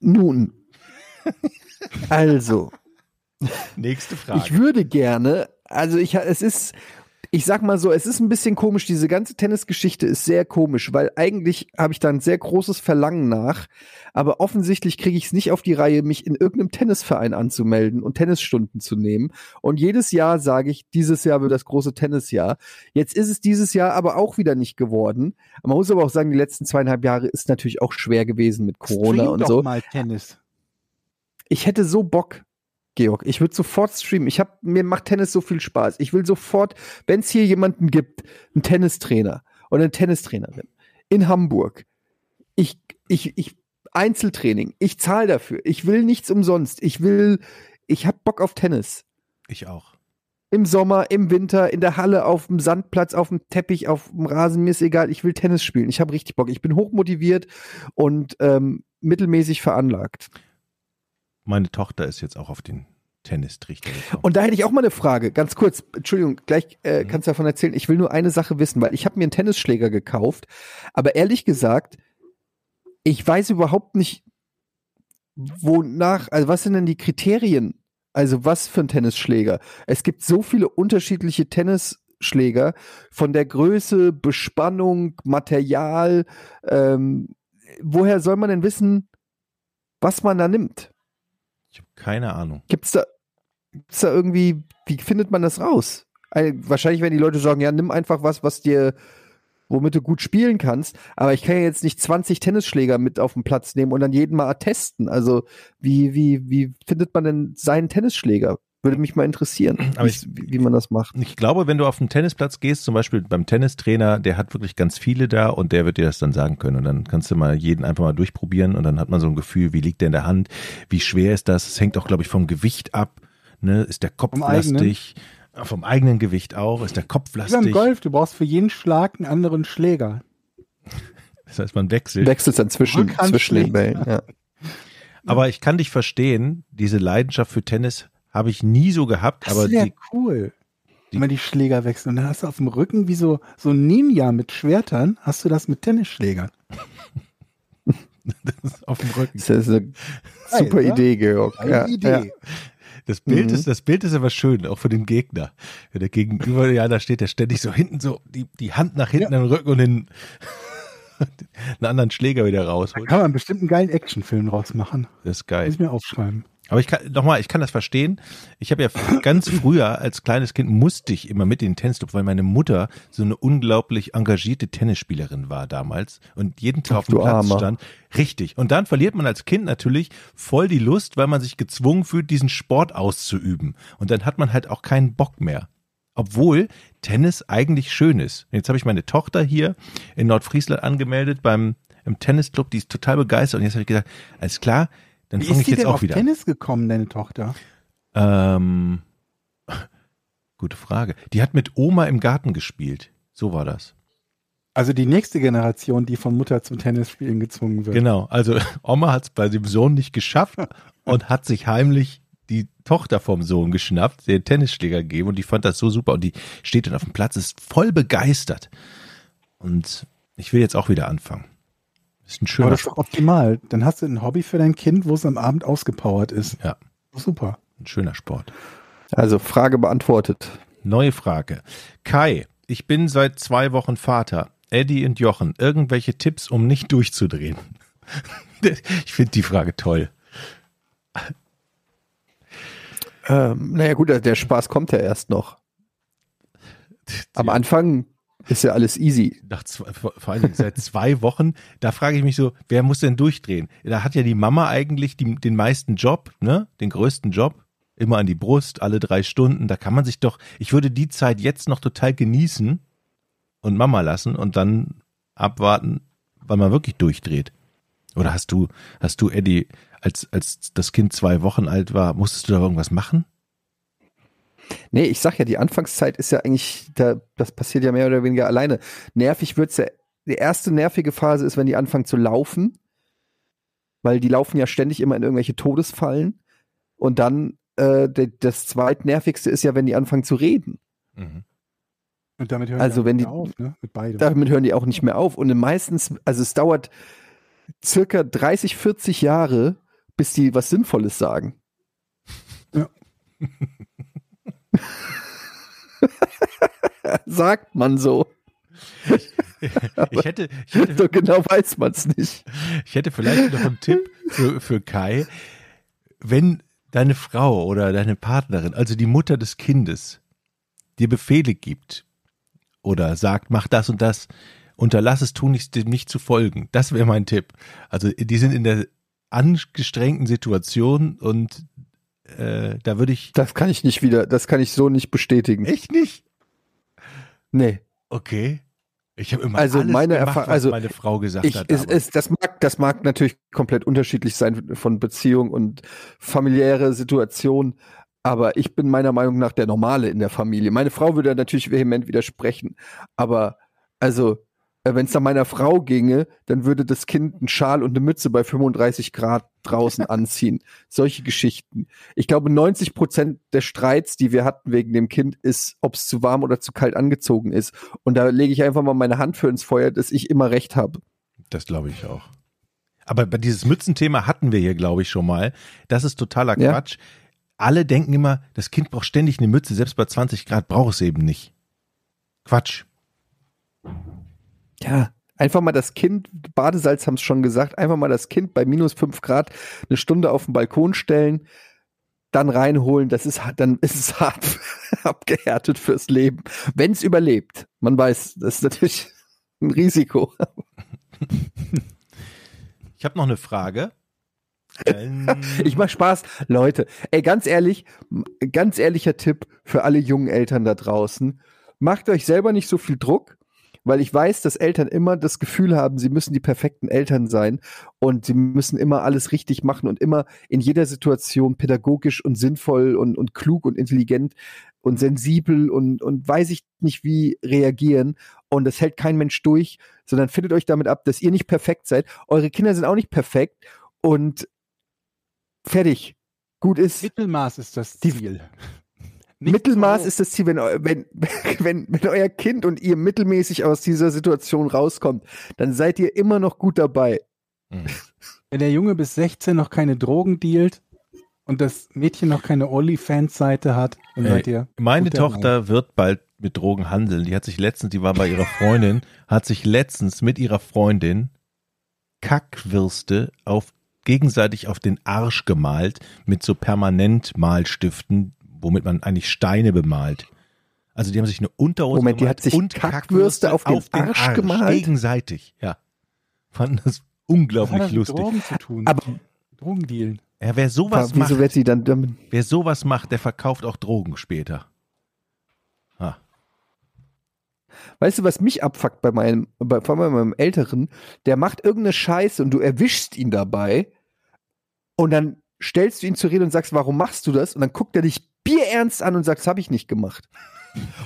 Nun, also, [LAUGHS] Nächste Frage. ich würde gerne, also ich, es ist, ich sag mal so, es ist ein bisschen komisch, diese ganze Tennisgeschichte ist sehr komisch, weil eigentlich habe ich da ein sehr großes Verlangen nach, aber offensichtlich kriege ich es nicht auf die Reihe, mich in irgendeinem Tennisverein anzumelden und Tennisstunden zu nehmen. Und jedes Jahr sage ich, dieses Jahr wird das große Tennisjahr. Jetzt ist es dieses Jahr aber auch wieder nicht geworden. Man muss aber auch sagen, die letzten zweieinhalb Jahre ist natürlich auch schwer gewesen mit Corona Stream und doch so. mal Tennis. Ich hätte so Bock, Georg. Ich würde sofort streamen. Ich hab, mir macht Tennis so viel Spaß. Ich will sofort, wenn es hier jemanden gibt, einen Tennistrainer oder eine Tennistrainerin in Hamburg. Ich, ich, ich, Einzeltraining. Ich zahle dafür. Ich will nichts umsonst. Ich will, ich hab Bock auf Tennis. ich auch. Im Sommer, im Winter, in der Halle, auf dem Sandplatz, auf dem Teppich, auf dem Rasen, mir ist egal. Ich will Tennis spielen. Ich habe richtig Bock. Ich bin hochmotiviert und ähm, mittelmäßig veranlagt. Meine Tochter ist jetzt auch auf den Tennistrichter gekommen. Und da hätte ich auch mal eine Frage, ganz kurz, Entschuldigung, gleich äh, kannst du davon erzählen. Ich will nur eine Sache wissen, weil ich habe mir einen Tennisschläger gekauft, aber ehrlich gesagt, ich weiß überhaupt nicht, wonach, also was sind denn die Kriterien? Also was für ein Tennisschläger? Es gibt so viele unterschiedliche Tennisschläger von der Größe, Bespannung, Material. Ähm, woher soll man denn wissen, was man da nimmt? Ich habe keine Ahnung. Gibt's da, gibt's da irgendwie, wie findet man das raus? Ein- Wahrscheinlich werden die Leute sagen, ja, nimm einfach was, was dir, womit du gut spielen kannst. Aber ich kann ja jetzt nicht 20 Tennisschläger mit auf den Platz nehmen und dann jeden mal testen. Also, wie, wie, wie findet man denn seinen Tennisschläger? Würde mich mal interessieren, Aber wie's- wie, wie man das macht. Ich glaube, wenn du auf den Tennisplatz gehst, zum Beispiel beim Tennistrainer, der hat wirklich ganz viele da und der wird dir das dann sagen können. Und dann kannst du mal jeden einfach mal durchprobieren und dann hat man so ein Gefühl, wie liegt der in der Hand, wie schwer ist das? Es hängt auch, glaube ich, vom Gewicht ab. Ne? Ist der Kopf Vom eigenen? lastig? Vom eigenen Gewicht auch. Ist der Kopf Wie beim lastig? Golf, du brauchst für jeden Schlag einen anderen Schläger. Das heißt, man wechselt. Wechselst dann zwischen, zwischen den. Bällen. Ja. Aber ich kann dich verstehen, diese Leidenschaft für Tennis habe ich nie so gehabt, Das aber wäre die, cool. die- Wenn man die Schläger wechselt und dann hast du auf dem Rücken wie so, so ein Ninja mit Schwertern, hast du das mit Tennisschlägern. auf dem Rücken. Das ist eine super oder? Idee, Georg. Eine Ja, Idee. ja. Das Bild Mhm. ist, das Bild ist aber schön, auch für den Gegner. Wenn der Gegenüber, ja, da steht der ständig so hinten so, die, die Hand nach hinten am Rücken und den, [LAUGHS] einen anderen Schläger wieder Da rausholt. kann man bestimmt einen geilen Actionfilm draus machen. Das ist Muss geil. ich mir aufschreiben. Aber ich kann, nochmal, ich kann das verstehen. Ich habe ja ganz früher als kleines Kind musste ich immer mit in den Tennisclub, weil meine Mutter so eine unglaublich engagierte Tennisspielerin war damals und jeden Tag Ach, auf dem Platz Armer. stand. Richtig. Und dann verliert man als Kind natürlich voll die Lust, weil man sich gezwungen fühlt, diesen Sport auszuüben. Und dann hat man halt auch keinen Bock mehr. Obwohl Tennis eigentlich schön ist. Jetzt habe ich meine Tochter hier in Nordfriesland angemeldet beim im Tennisclub, die ist total begeistert. Und jetzt habe ich gesagt, alles klar, dann Wie fange ist ich die jetzt denn auch auf wieder. Tennis gekommen, deine Tochter? Ähm, gute Frage. Die hat mit Oma im Garten gespielt. So war das. Also die nächste Generation, die von Mutter zum Tennisspielen gezwungen wird. Genau. Also [LAUGHS] Oma hat es bei dem Sohn nicht geschafft [LAUGHS] und hat sich heimlich die Tochter vom Sohn geschnappt, den Tennisschläger gegeben und die fand das so super und die steht dann auf dem Platz, ist voll begeistert. Und ich will jetzt auch wieder anfangen. Ist ein Aber schöner, das ist doch optimal. Dann hast du ein Hobby für dein Kind, wo es am Abend ausgepowert ist. Ja. Super. ein schöner Sport. Also Frage beantwortet. Neue Frage. Kai, ich bin seit zwei Wochen Vater. Eddie und Jochen, irgendwelche Tipps, um nicht durchzudrehen? [LAUGHS] Ich finde die Frage toll. Ähm, naja gut, der Spaß kommt ja erst noch. Am Anfang ist ja alles easy. Nach zwei, vor allen Dingen seit zwei Wochen, da frage ich mich so, wer muss denn durchdrehen? Da hat ja die Mama eigentlich die, den meisten Job, ne? Den größten Job. Immer an die Brust, alle drei Stunden. Da kann man sich doch, ich würde die Zeit jetzt noch total genießen und Mama lassen und dann abwarten, wann man wirklich durchdreht. Oder hast du, hast du, Eddie, als, als das Kind zwei Wochen alt war, musstest du da irgendwas machen? Nee, ich sag ja, die Anfangszeit ist ja eigentlich, da, das passiert ja mehr oder weniger alleine. Nervig wird's ja, die erste nervige Phase ist, wenn die anfangen zu laufen, weil die laufen ja ständig immer in irgendwelche Todesfallen. Und dann, äh, de, das zweitnervigste ist ja, wenn die anfangen zu reden. Und damit hören Also die wenn auch die- auf, ne? Mit beidem. Damit hören die auch nicht mehr auf. Und meistens, also es dauert circa 30, 40 Jahre, bis die was Sinnvolles sagen. Ja. [LAUGHS] [LAUGHS] Sagt man so. Ich hätte, ich hätte, So genau weiß man es nicht. Ich hätte vielleicht noch einen Tipp für, für Kai. Wenn deine Frau oder deine Partnerin, also die Mutter des Kindes, dir Befehle gibt oder sagt, mach das und das, unterlass es tun, nicht, dem nicht zu folgen. Das wäre mein Tipp. Also die sind in der angestrengten Situation und äh, da würde ich Das kann ich nicht wieder, das kann ich so nicht bestätigen. echt nicht. Nee. Okay. Ich habe immer Also alles meine gemacht, was also meine Frau gesagt Ich, hat. aber- es, das, mag, das mag natürlich komplett unterschiedlich sein von Beziehung und familiäre Situation, aber ich bin meiner Meinung nach der Normale in der Familie. Meine Frau würde natürlich vehement widersprechen, aber also, wenn es nach meiner Frau ginge, dann würde das Kind einen Schal und eine Mütze bei 35 Grad draußen [LAUGHS] anziehen. Solche Geschichten. Ich glaube, 90 Prozent der Streits, die wir hatten wegen dem Kind, ist, ob es zu warm oder zu kalt angezogen ist. Und da lege ich einfach mal meine Hand für ins Feuer, dass ich immer recht habe. Das glaube ich auch. Aber bei dieses Mützenthema hatten wir hier, glaube ich, schon mal. Das ist totaler Ja. Quatsch. Alle denken immer, das Kind braucht ständig eine Mütze, selbst bei 20 Grad braucht es eben nicht. Quatsch. Ja, einfach mal das Kind, Badesalz haben es schon gesagt, einfach mal das Kind bei minus fünf Grad eine Stunde auf den Balkon stellen, dann reinholen, das ist dann [LAUGHS] ist es hart [LAUGHS] abgehärtet fürs Leben. Wenn es überlebt. Man weiß, das ist natürlich [LAUGHS] ein Risiko. Ich habe noch eine Frage. Ich mach Spaß. Leute, ey, ganz ehrlich, ganz ehrlicher Tipp für alle jungen Eltern da draußen. Macht euch selber nicht so viel Druck, weil ich weiß, dass Eltern immer das Gefühl haben, sie müssen die perfekten Eltern sein und sie müssen immer alles richtig machen und immer in jeder Situation pädagogisch und sinnvoll und, und klug und intelligent und sensibel und, und weiß ich nicht wie reagieren. Und das hält kein Mensch durch, sondern findet euch damit ab, dass ihr nicht perfekt seid. Eure Kinder sind auch nicht perfekt und fertig. Gut ist. Mittelmaß ist das Ziel. Nicht Mittelmaß so- ist das Ziel, wenn, wenn, [LAUGHS] wenn, wenn euer Kind und ihr mittelmäßig aus dieser Situation rauskommt, dann seid ihr immer noch gut dabei. Mhm. [LAUGHS] Wenn der Junge bis 16 noch keine Drogen dealt und das Mädchen noch keine OnlyFans-Seite hat, dann Ey, seid ihr. Meine gut dabei. Tochter wird bald mit Drogen handeln. Die hat sich letztens, die war bei ihrer Freundin, [LAUGHS] hat sich letztens mit ihrer Freundin Kackwürste auf gegenseitig auf den Arsch gemalt mit so Permanentmalstiften, womit man eigentlich Steine bemalt. Also die haben sich eine Unterhose Moment, die hat sich und Kackwürste auf den Arsch gemalt? Gegenseitig, ja. Fanden das unglaublich das lustig. Drogen zu tun? Aber Drogendealen. Ja, wer sowas wieso macht, wird sie dann damit? wer sowas macht, der verkauft auch Drogen später. Ah. Weißt du, was mich abfuckt bei meinem, bei, vor allem bei meinem Älteren? Der macht irgendeine Scheiße und du erwischst ihn dabei und dann stellst du ihn zur Rede und sagst, warum machst du das? Und dann guckt er dich bierernst an und sagt, das habe ich nicht gemacht.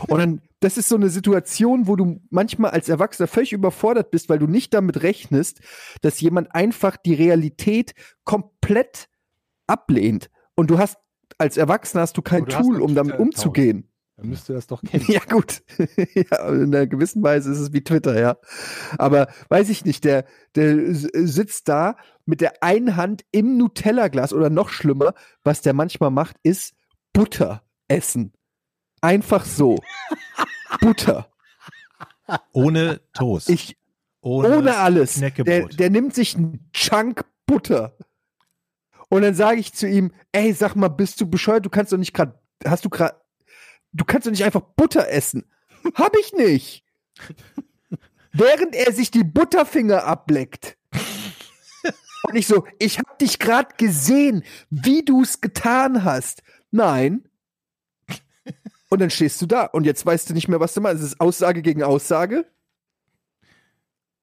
Und dann, das ist so eine Situation, wo du manchmal als Erwachsener völlig überfordert bist, weil du nicht damit rechnest, dass jemand einfach die Realität komplett ablehnt. Und du hast, als Erwachsener hast du kein Aber du Tool, um damit umzugehen. Dann müsste das doch kennen. Ja, gut. [LAUGHS] ja, in einer gewissen Weise ist es wie Twitter, ja. Aber weiß ich nicht, der, der sitzt da mit der einen Hand im Nutella-Glas oder noch schlimmer, was der manchmal macht, ist Butter essen. Einfach so. Butter. Ohne Toast. Ich, ohne, ohne alles. Der, der nimmt sich einen Chunk Butter. Und dann sage ich zu ihm, ey, sag mal, bist du bescheuert? Du kannst doch nicht gerade, hast du gerade, du kannst doch nicht einfach Butter essen. Hab ich nicht. Während er sich die Butterfinger ableckt. Und ich so, ich hab dich gerade gesehen, wie du es getan hast. Nein. Und dann stehst du da und jetzt weißt du nicht mehr, was du machst. Es ist Aussage gegen Aussage.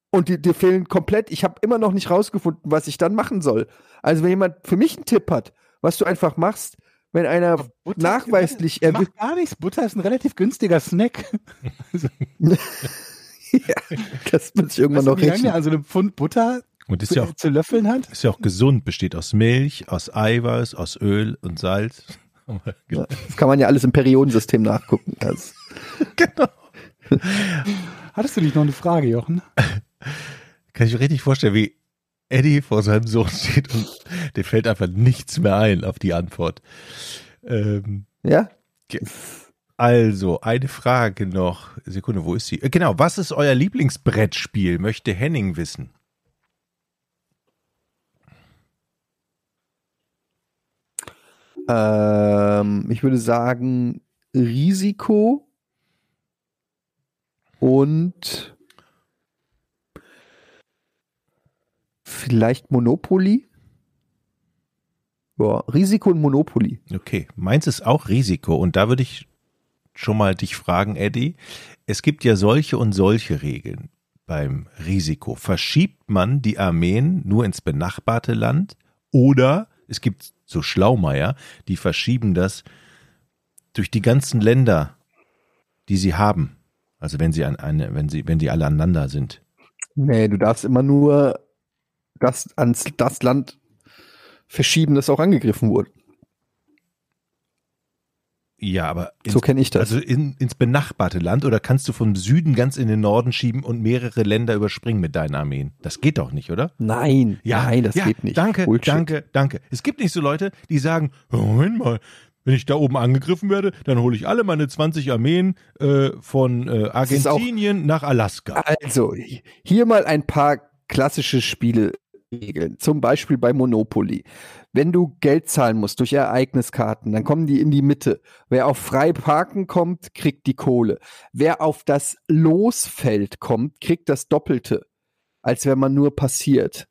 Und die, dir fehlen komplett, ich habe immer noch nicht rausgefunden, was ich dann machen soll. Also wenn jemand für mich einen Tipp hat, was du einfach machst, wenn einer Butter- nachweislich Das erwi- macht gar nichts. Butter ist ein relativ günstiger Snack. [LAUGHS] ja, das muss ich irgendwann Weißt noch rechnen. also einen Pfund Butter Und ist zu, ja, auch, zu löffeln hat? ist ja auch gesund, besteht aus Milch, aus Eiweiß, aus Öl und Salz. [LAUGHS] Ja, Das kann man ja alles im Periodensystem nachgucken. [LAUGHS] Das, genau. [LAUGHS] Hattest du nicht noch eine Frage, Jochen? Kann ich mir richtig vorstellen, wie Eddie vor seinem Sohn steht und dir fällt einfach nichts mehr ein auf die Antwort. Ähm, ja? also, eine Frage noch. Sekunde, wo ist sie? Äh, Genau, was ist euer Lieblingsbrettspiel? Möchte Henning wissen. Ähm, ich würde sagen Risiko und vielleicht Monopoly. Ja, Risiko und Monopoly. Okay, meins ist auch Risiko und da würde ich schon mal dich fragen, Eddie. Es gibt ja solche und solche Regeln beim Risiko. Verschiebt man die Armeen nur ins benachbarte Land oder es gibt so Schlaumeier, die verschieben das durch die ganzen Länder, die sie haben. Also wenn sie an eine, wenn sie, wenn die alle aneinander sind. Nee, du darfst immer nur das ans das Land verschieben, das auch angegriffen wurde. Ja, aber ins, So kenne ich das. also in, ins benachbarte Land oder kannst du vom Süden ganz in den Norden schieben und mehrere Länder überspringen mit deinen Armeen? Das geht doch nicht, oder? nein, nein, das ja, geht nicht. Danke, Bullshit. danke, danke. Es gibt nicht so Leute, die sagen, "Oh, Moment mal, wenn ich da oben angegriffen werde, dann hole ich alle meine 20 Armeen äh, von äh, Argentinien nach Alaska. Also, hier mal ein paar klassische Spielregeln. Zum Beispiel bei Monopoly. Wenn du Geld zahlen musst durch Ereigniskarten, dann kommen die in die Mitte. Wer auf frei parken kommt, kriegt die Kohle. Wer auf das Losfeld kommt, kriegt das Doppelte, als wenn man nur passiert.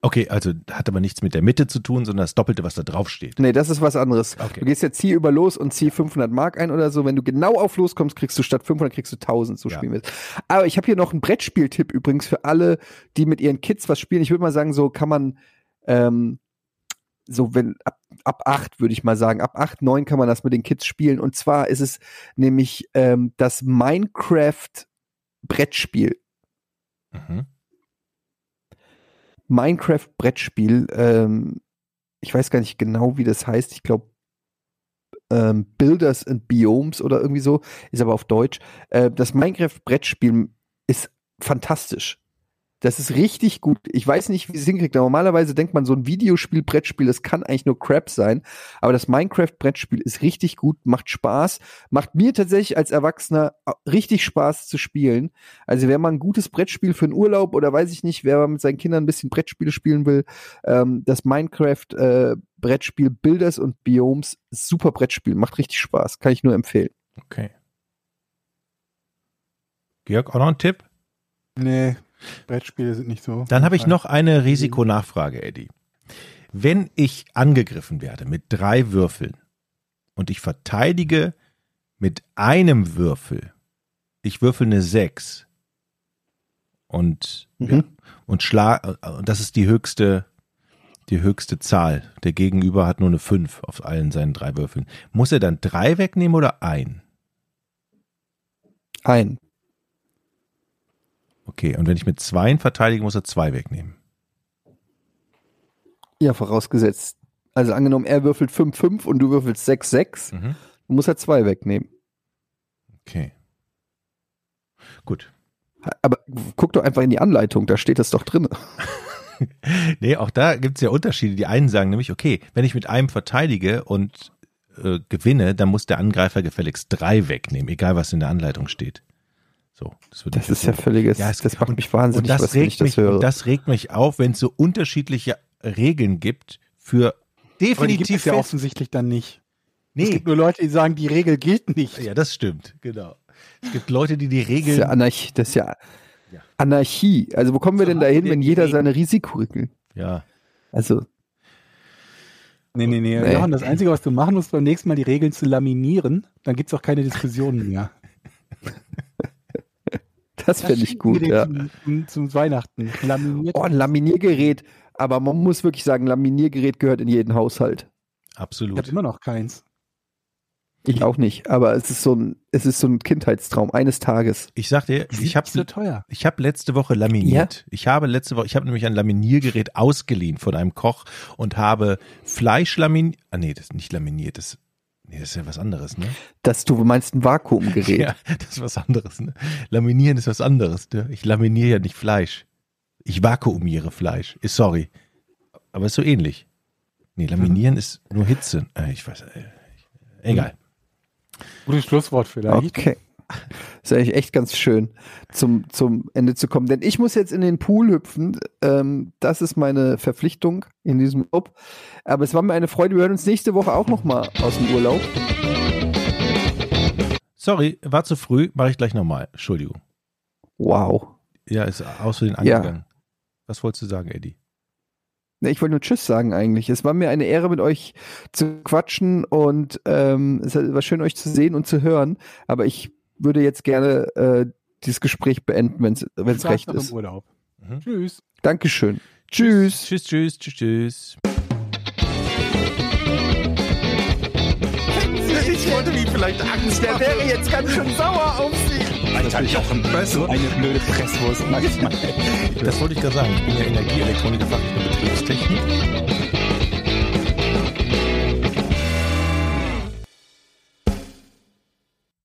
Okay, also hat aber nichts mit der Mitte zu tun, sondern das Doppelte, was da drauf steht. Nee, das ist was anderes. Okay. Du gehst jetzt hier über los und zieh 500 Mark ein oder so. Wenn du genau auf los kommst, kriegst du statt 500 kriegst du 1000. So Ja. spielen wir es. Aber ich habe hier noch einen Brettspieltipp übrigens für alle, die mit ihren Kids was spielen. Ich würde mal sagen, so kann man ähm, so wenn ab, ab acht würde ich mal sagen, ab acht neun kann man das mit den Kids spielen. Und zwar ist es nämlich ähm, das Minecraft Brettspiel. Mhm. Minecraft Brettspiel. Ähm, ich weiß gar nicht genau, wie das heißt. Ich glaube ähm, Builders and Biomes oder irgendwie so, ist aber auf Deutsch. Äh, das Minecraft Brettspiel ist fantastisch. Das ist richtig gut. Ich weiß nicht, wie sie es hinkriegt. Normalerweise denkt man, so ein Videospiel, Brettspiel, das kann eigentlich nur Crap sein. Aber das Minecraft-Brettspiel ist richtig gut, macht Spaß, macht mir tatsächlich als Erwachsener richtig Spaß zu spielen. Also wenn man ein gutes Brettspiel für einen Urlaub oder weiß ich nicht, wer mit seinen Kindern ein bisschen Brettspiele spielen will, ähm, das Minecraft-Brettspiel äh, Builders und Biomes, super Brettspiel, macht richtig Spaß, kann ich nur empfehlen. Okay. Georg, auch noch ein Tipp? Nee, Brettspiele sind nicht so. Dann habe ich noch eine Risikonachfrage, Eddie. Wenn ich angegriffen werde mit drei Würfeln und ich verteidige mit einem Würfel, ich würfel eine Sechs und, mhm. ja, und schlag, und das ist die höchste, die höchste Zahl. Der Gegenüber hat nur eine Fünf auf allen seinen drei Würfeln. Muss er dann drei wegnehmen oder ein? Ein. Okay, und wenn ich mit zweien verteidige, muss er zwei wegnehmen. Ja, vorausgesetzt. Also angenommen, er würfelt 5-5 und du würfelst 6-6, mhm. muss er zwei wegnehmen. Okay. Gut. Aber guck doch einfach in die Anleitung, da steht das doch drin. [LAUGHS] nee, auch da gibt es ja Unterschiede. Die einen sagen nämlich, okay, wenn ich mit einem verteidige und äh, gewinne, dann muss der Angreifer gefälligst drei wegnehmen, egal was in der Anleitung steht. So, das, das ist ja völliges, ja, es, das macht mich wahnsinnig, und das regt ich das mich, höre. Und das regt mich auf, wenn es so unterschiedliche Regeln gibt für definitiv. Aber die gibt es ja offensichtlich dann nicht. Nee. Es gibt nur Leute, die sagen, die Regel gilt nicht. Ja, das stimmt, genau. Es gibt Leute, die die Regeln. Das ist ja Anarchie. Das ist ja. Anarchie. Also, wo kommen wir so denn dahin, wenn jeder seine Risikoregeln? Ja. Also. Nee, nee, nee, nee. Das Einzige, was du machen musst, beim nächsten Mal die Regeln zu laminieren, dann gibt es auch keine Diskussionen mehr. [LAUGHS] Das finde ich gut, ja. Zum, zum Weihnachten. Laminiert. Oh, ein Laminiergerät. Aber man muss wirklich sagen, Laminiergerät gehört in jeden Haushalt. Absolut. Ich habe immer noch keins. Ich auch nicht, aber es ist so ein, es ist so ein Kindheitstraum eines Tages. Ich sag dir, ich habe so teuer. Ich habe letzte Woche laminiert. Ja? Ich habe letzte Woche, ich habe nämlich ein Laminiergerät ausgeliehen von einem Koch und habe Fleisch laminiert. Ah nee, das ist nicht laminiert, das Nee, das ist ja was anderes, ne? Dass du meinst ein Vakuumgerät. [LAUGHS] ja, das ist was anderes, ne? Laminieren ist was anderes, ne? Ich laminiere ja nicht Fleisch. Ich vakuumiere Fleisch. Ist sorry. Aber ist so ähnlich. Nee, laminieren mhm. ist nur Hitze. Äh, ich weiß, äh, egal. Gutes Schlusswort vielleicht. Okay. [LAUGHS] ist eigentlich echt ganz schön, zum, zum Ende zu kommen. Denn ich muss jetzt in den Pool hüpfen. Ähm, das ist meine Verpflichtung in diesem Urlaub. Aber es war mir eine Freude. Wir hören uns nächste Woche auch nochmal aus dem Urlaub. Sorry, war zu früh. Mache ich gleich nochmal. Entschuldigung. Wow. Ja, ist aus den angegangen. Ja. Was wolltest du sagen, Eddie? Ich wollte nur Tschüss sagen eigentlich. Es war mir eine Ehre, mit euch zu quatschen und ähm, es war schön, euch zu sehen und zu hören. Aber ich würde jetzt gerne äh, dieses Gespräch beenden, wenn es recht ist. Urlaub. Mhm. Tschüss. Dankeschön. Tschüss. Tschüss, tschüss, tschüss, tschüss. Ich wollte wie vielleicht Angst. Der wäre jetzt ganz schön sauer auf Sie. Alter, ich auch ein so eine blöde Presswurst [LAUGHS] manchmal. Das wollte ich gerade sagen. Ich bin ja Energieelektroniker, Fachrichtung Betriebstechnik.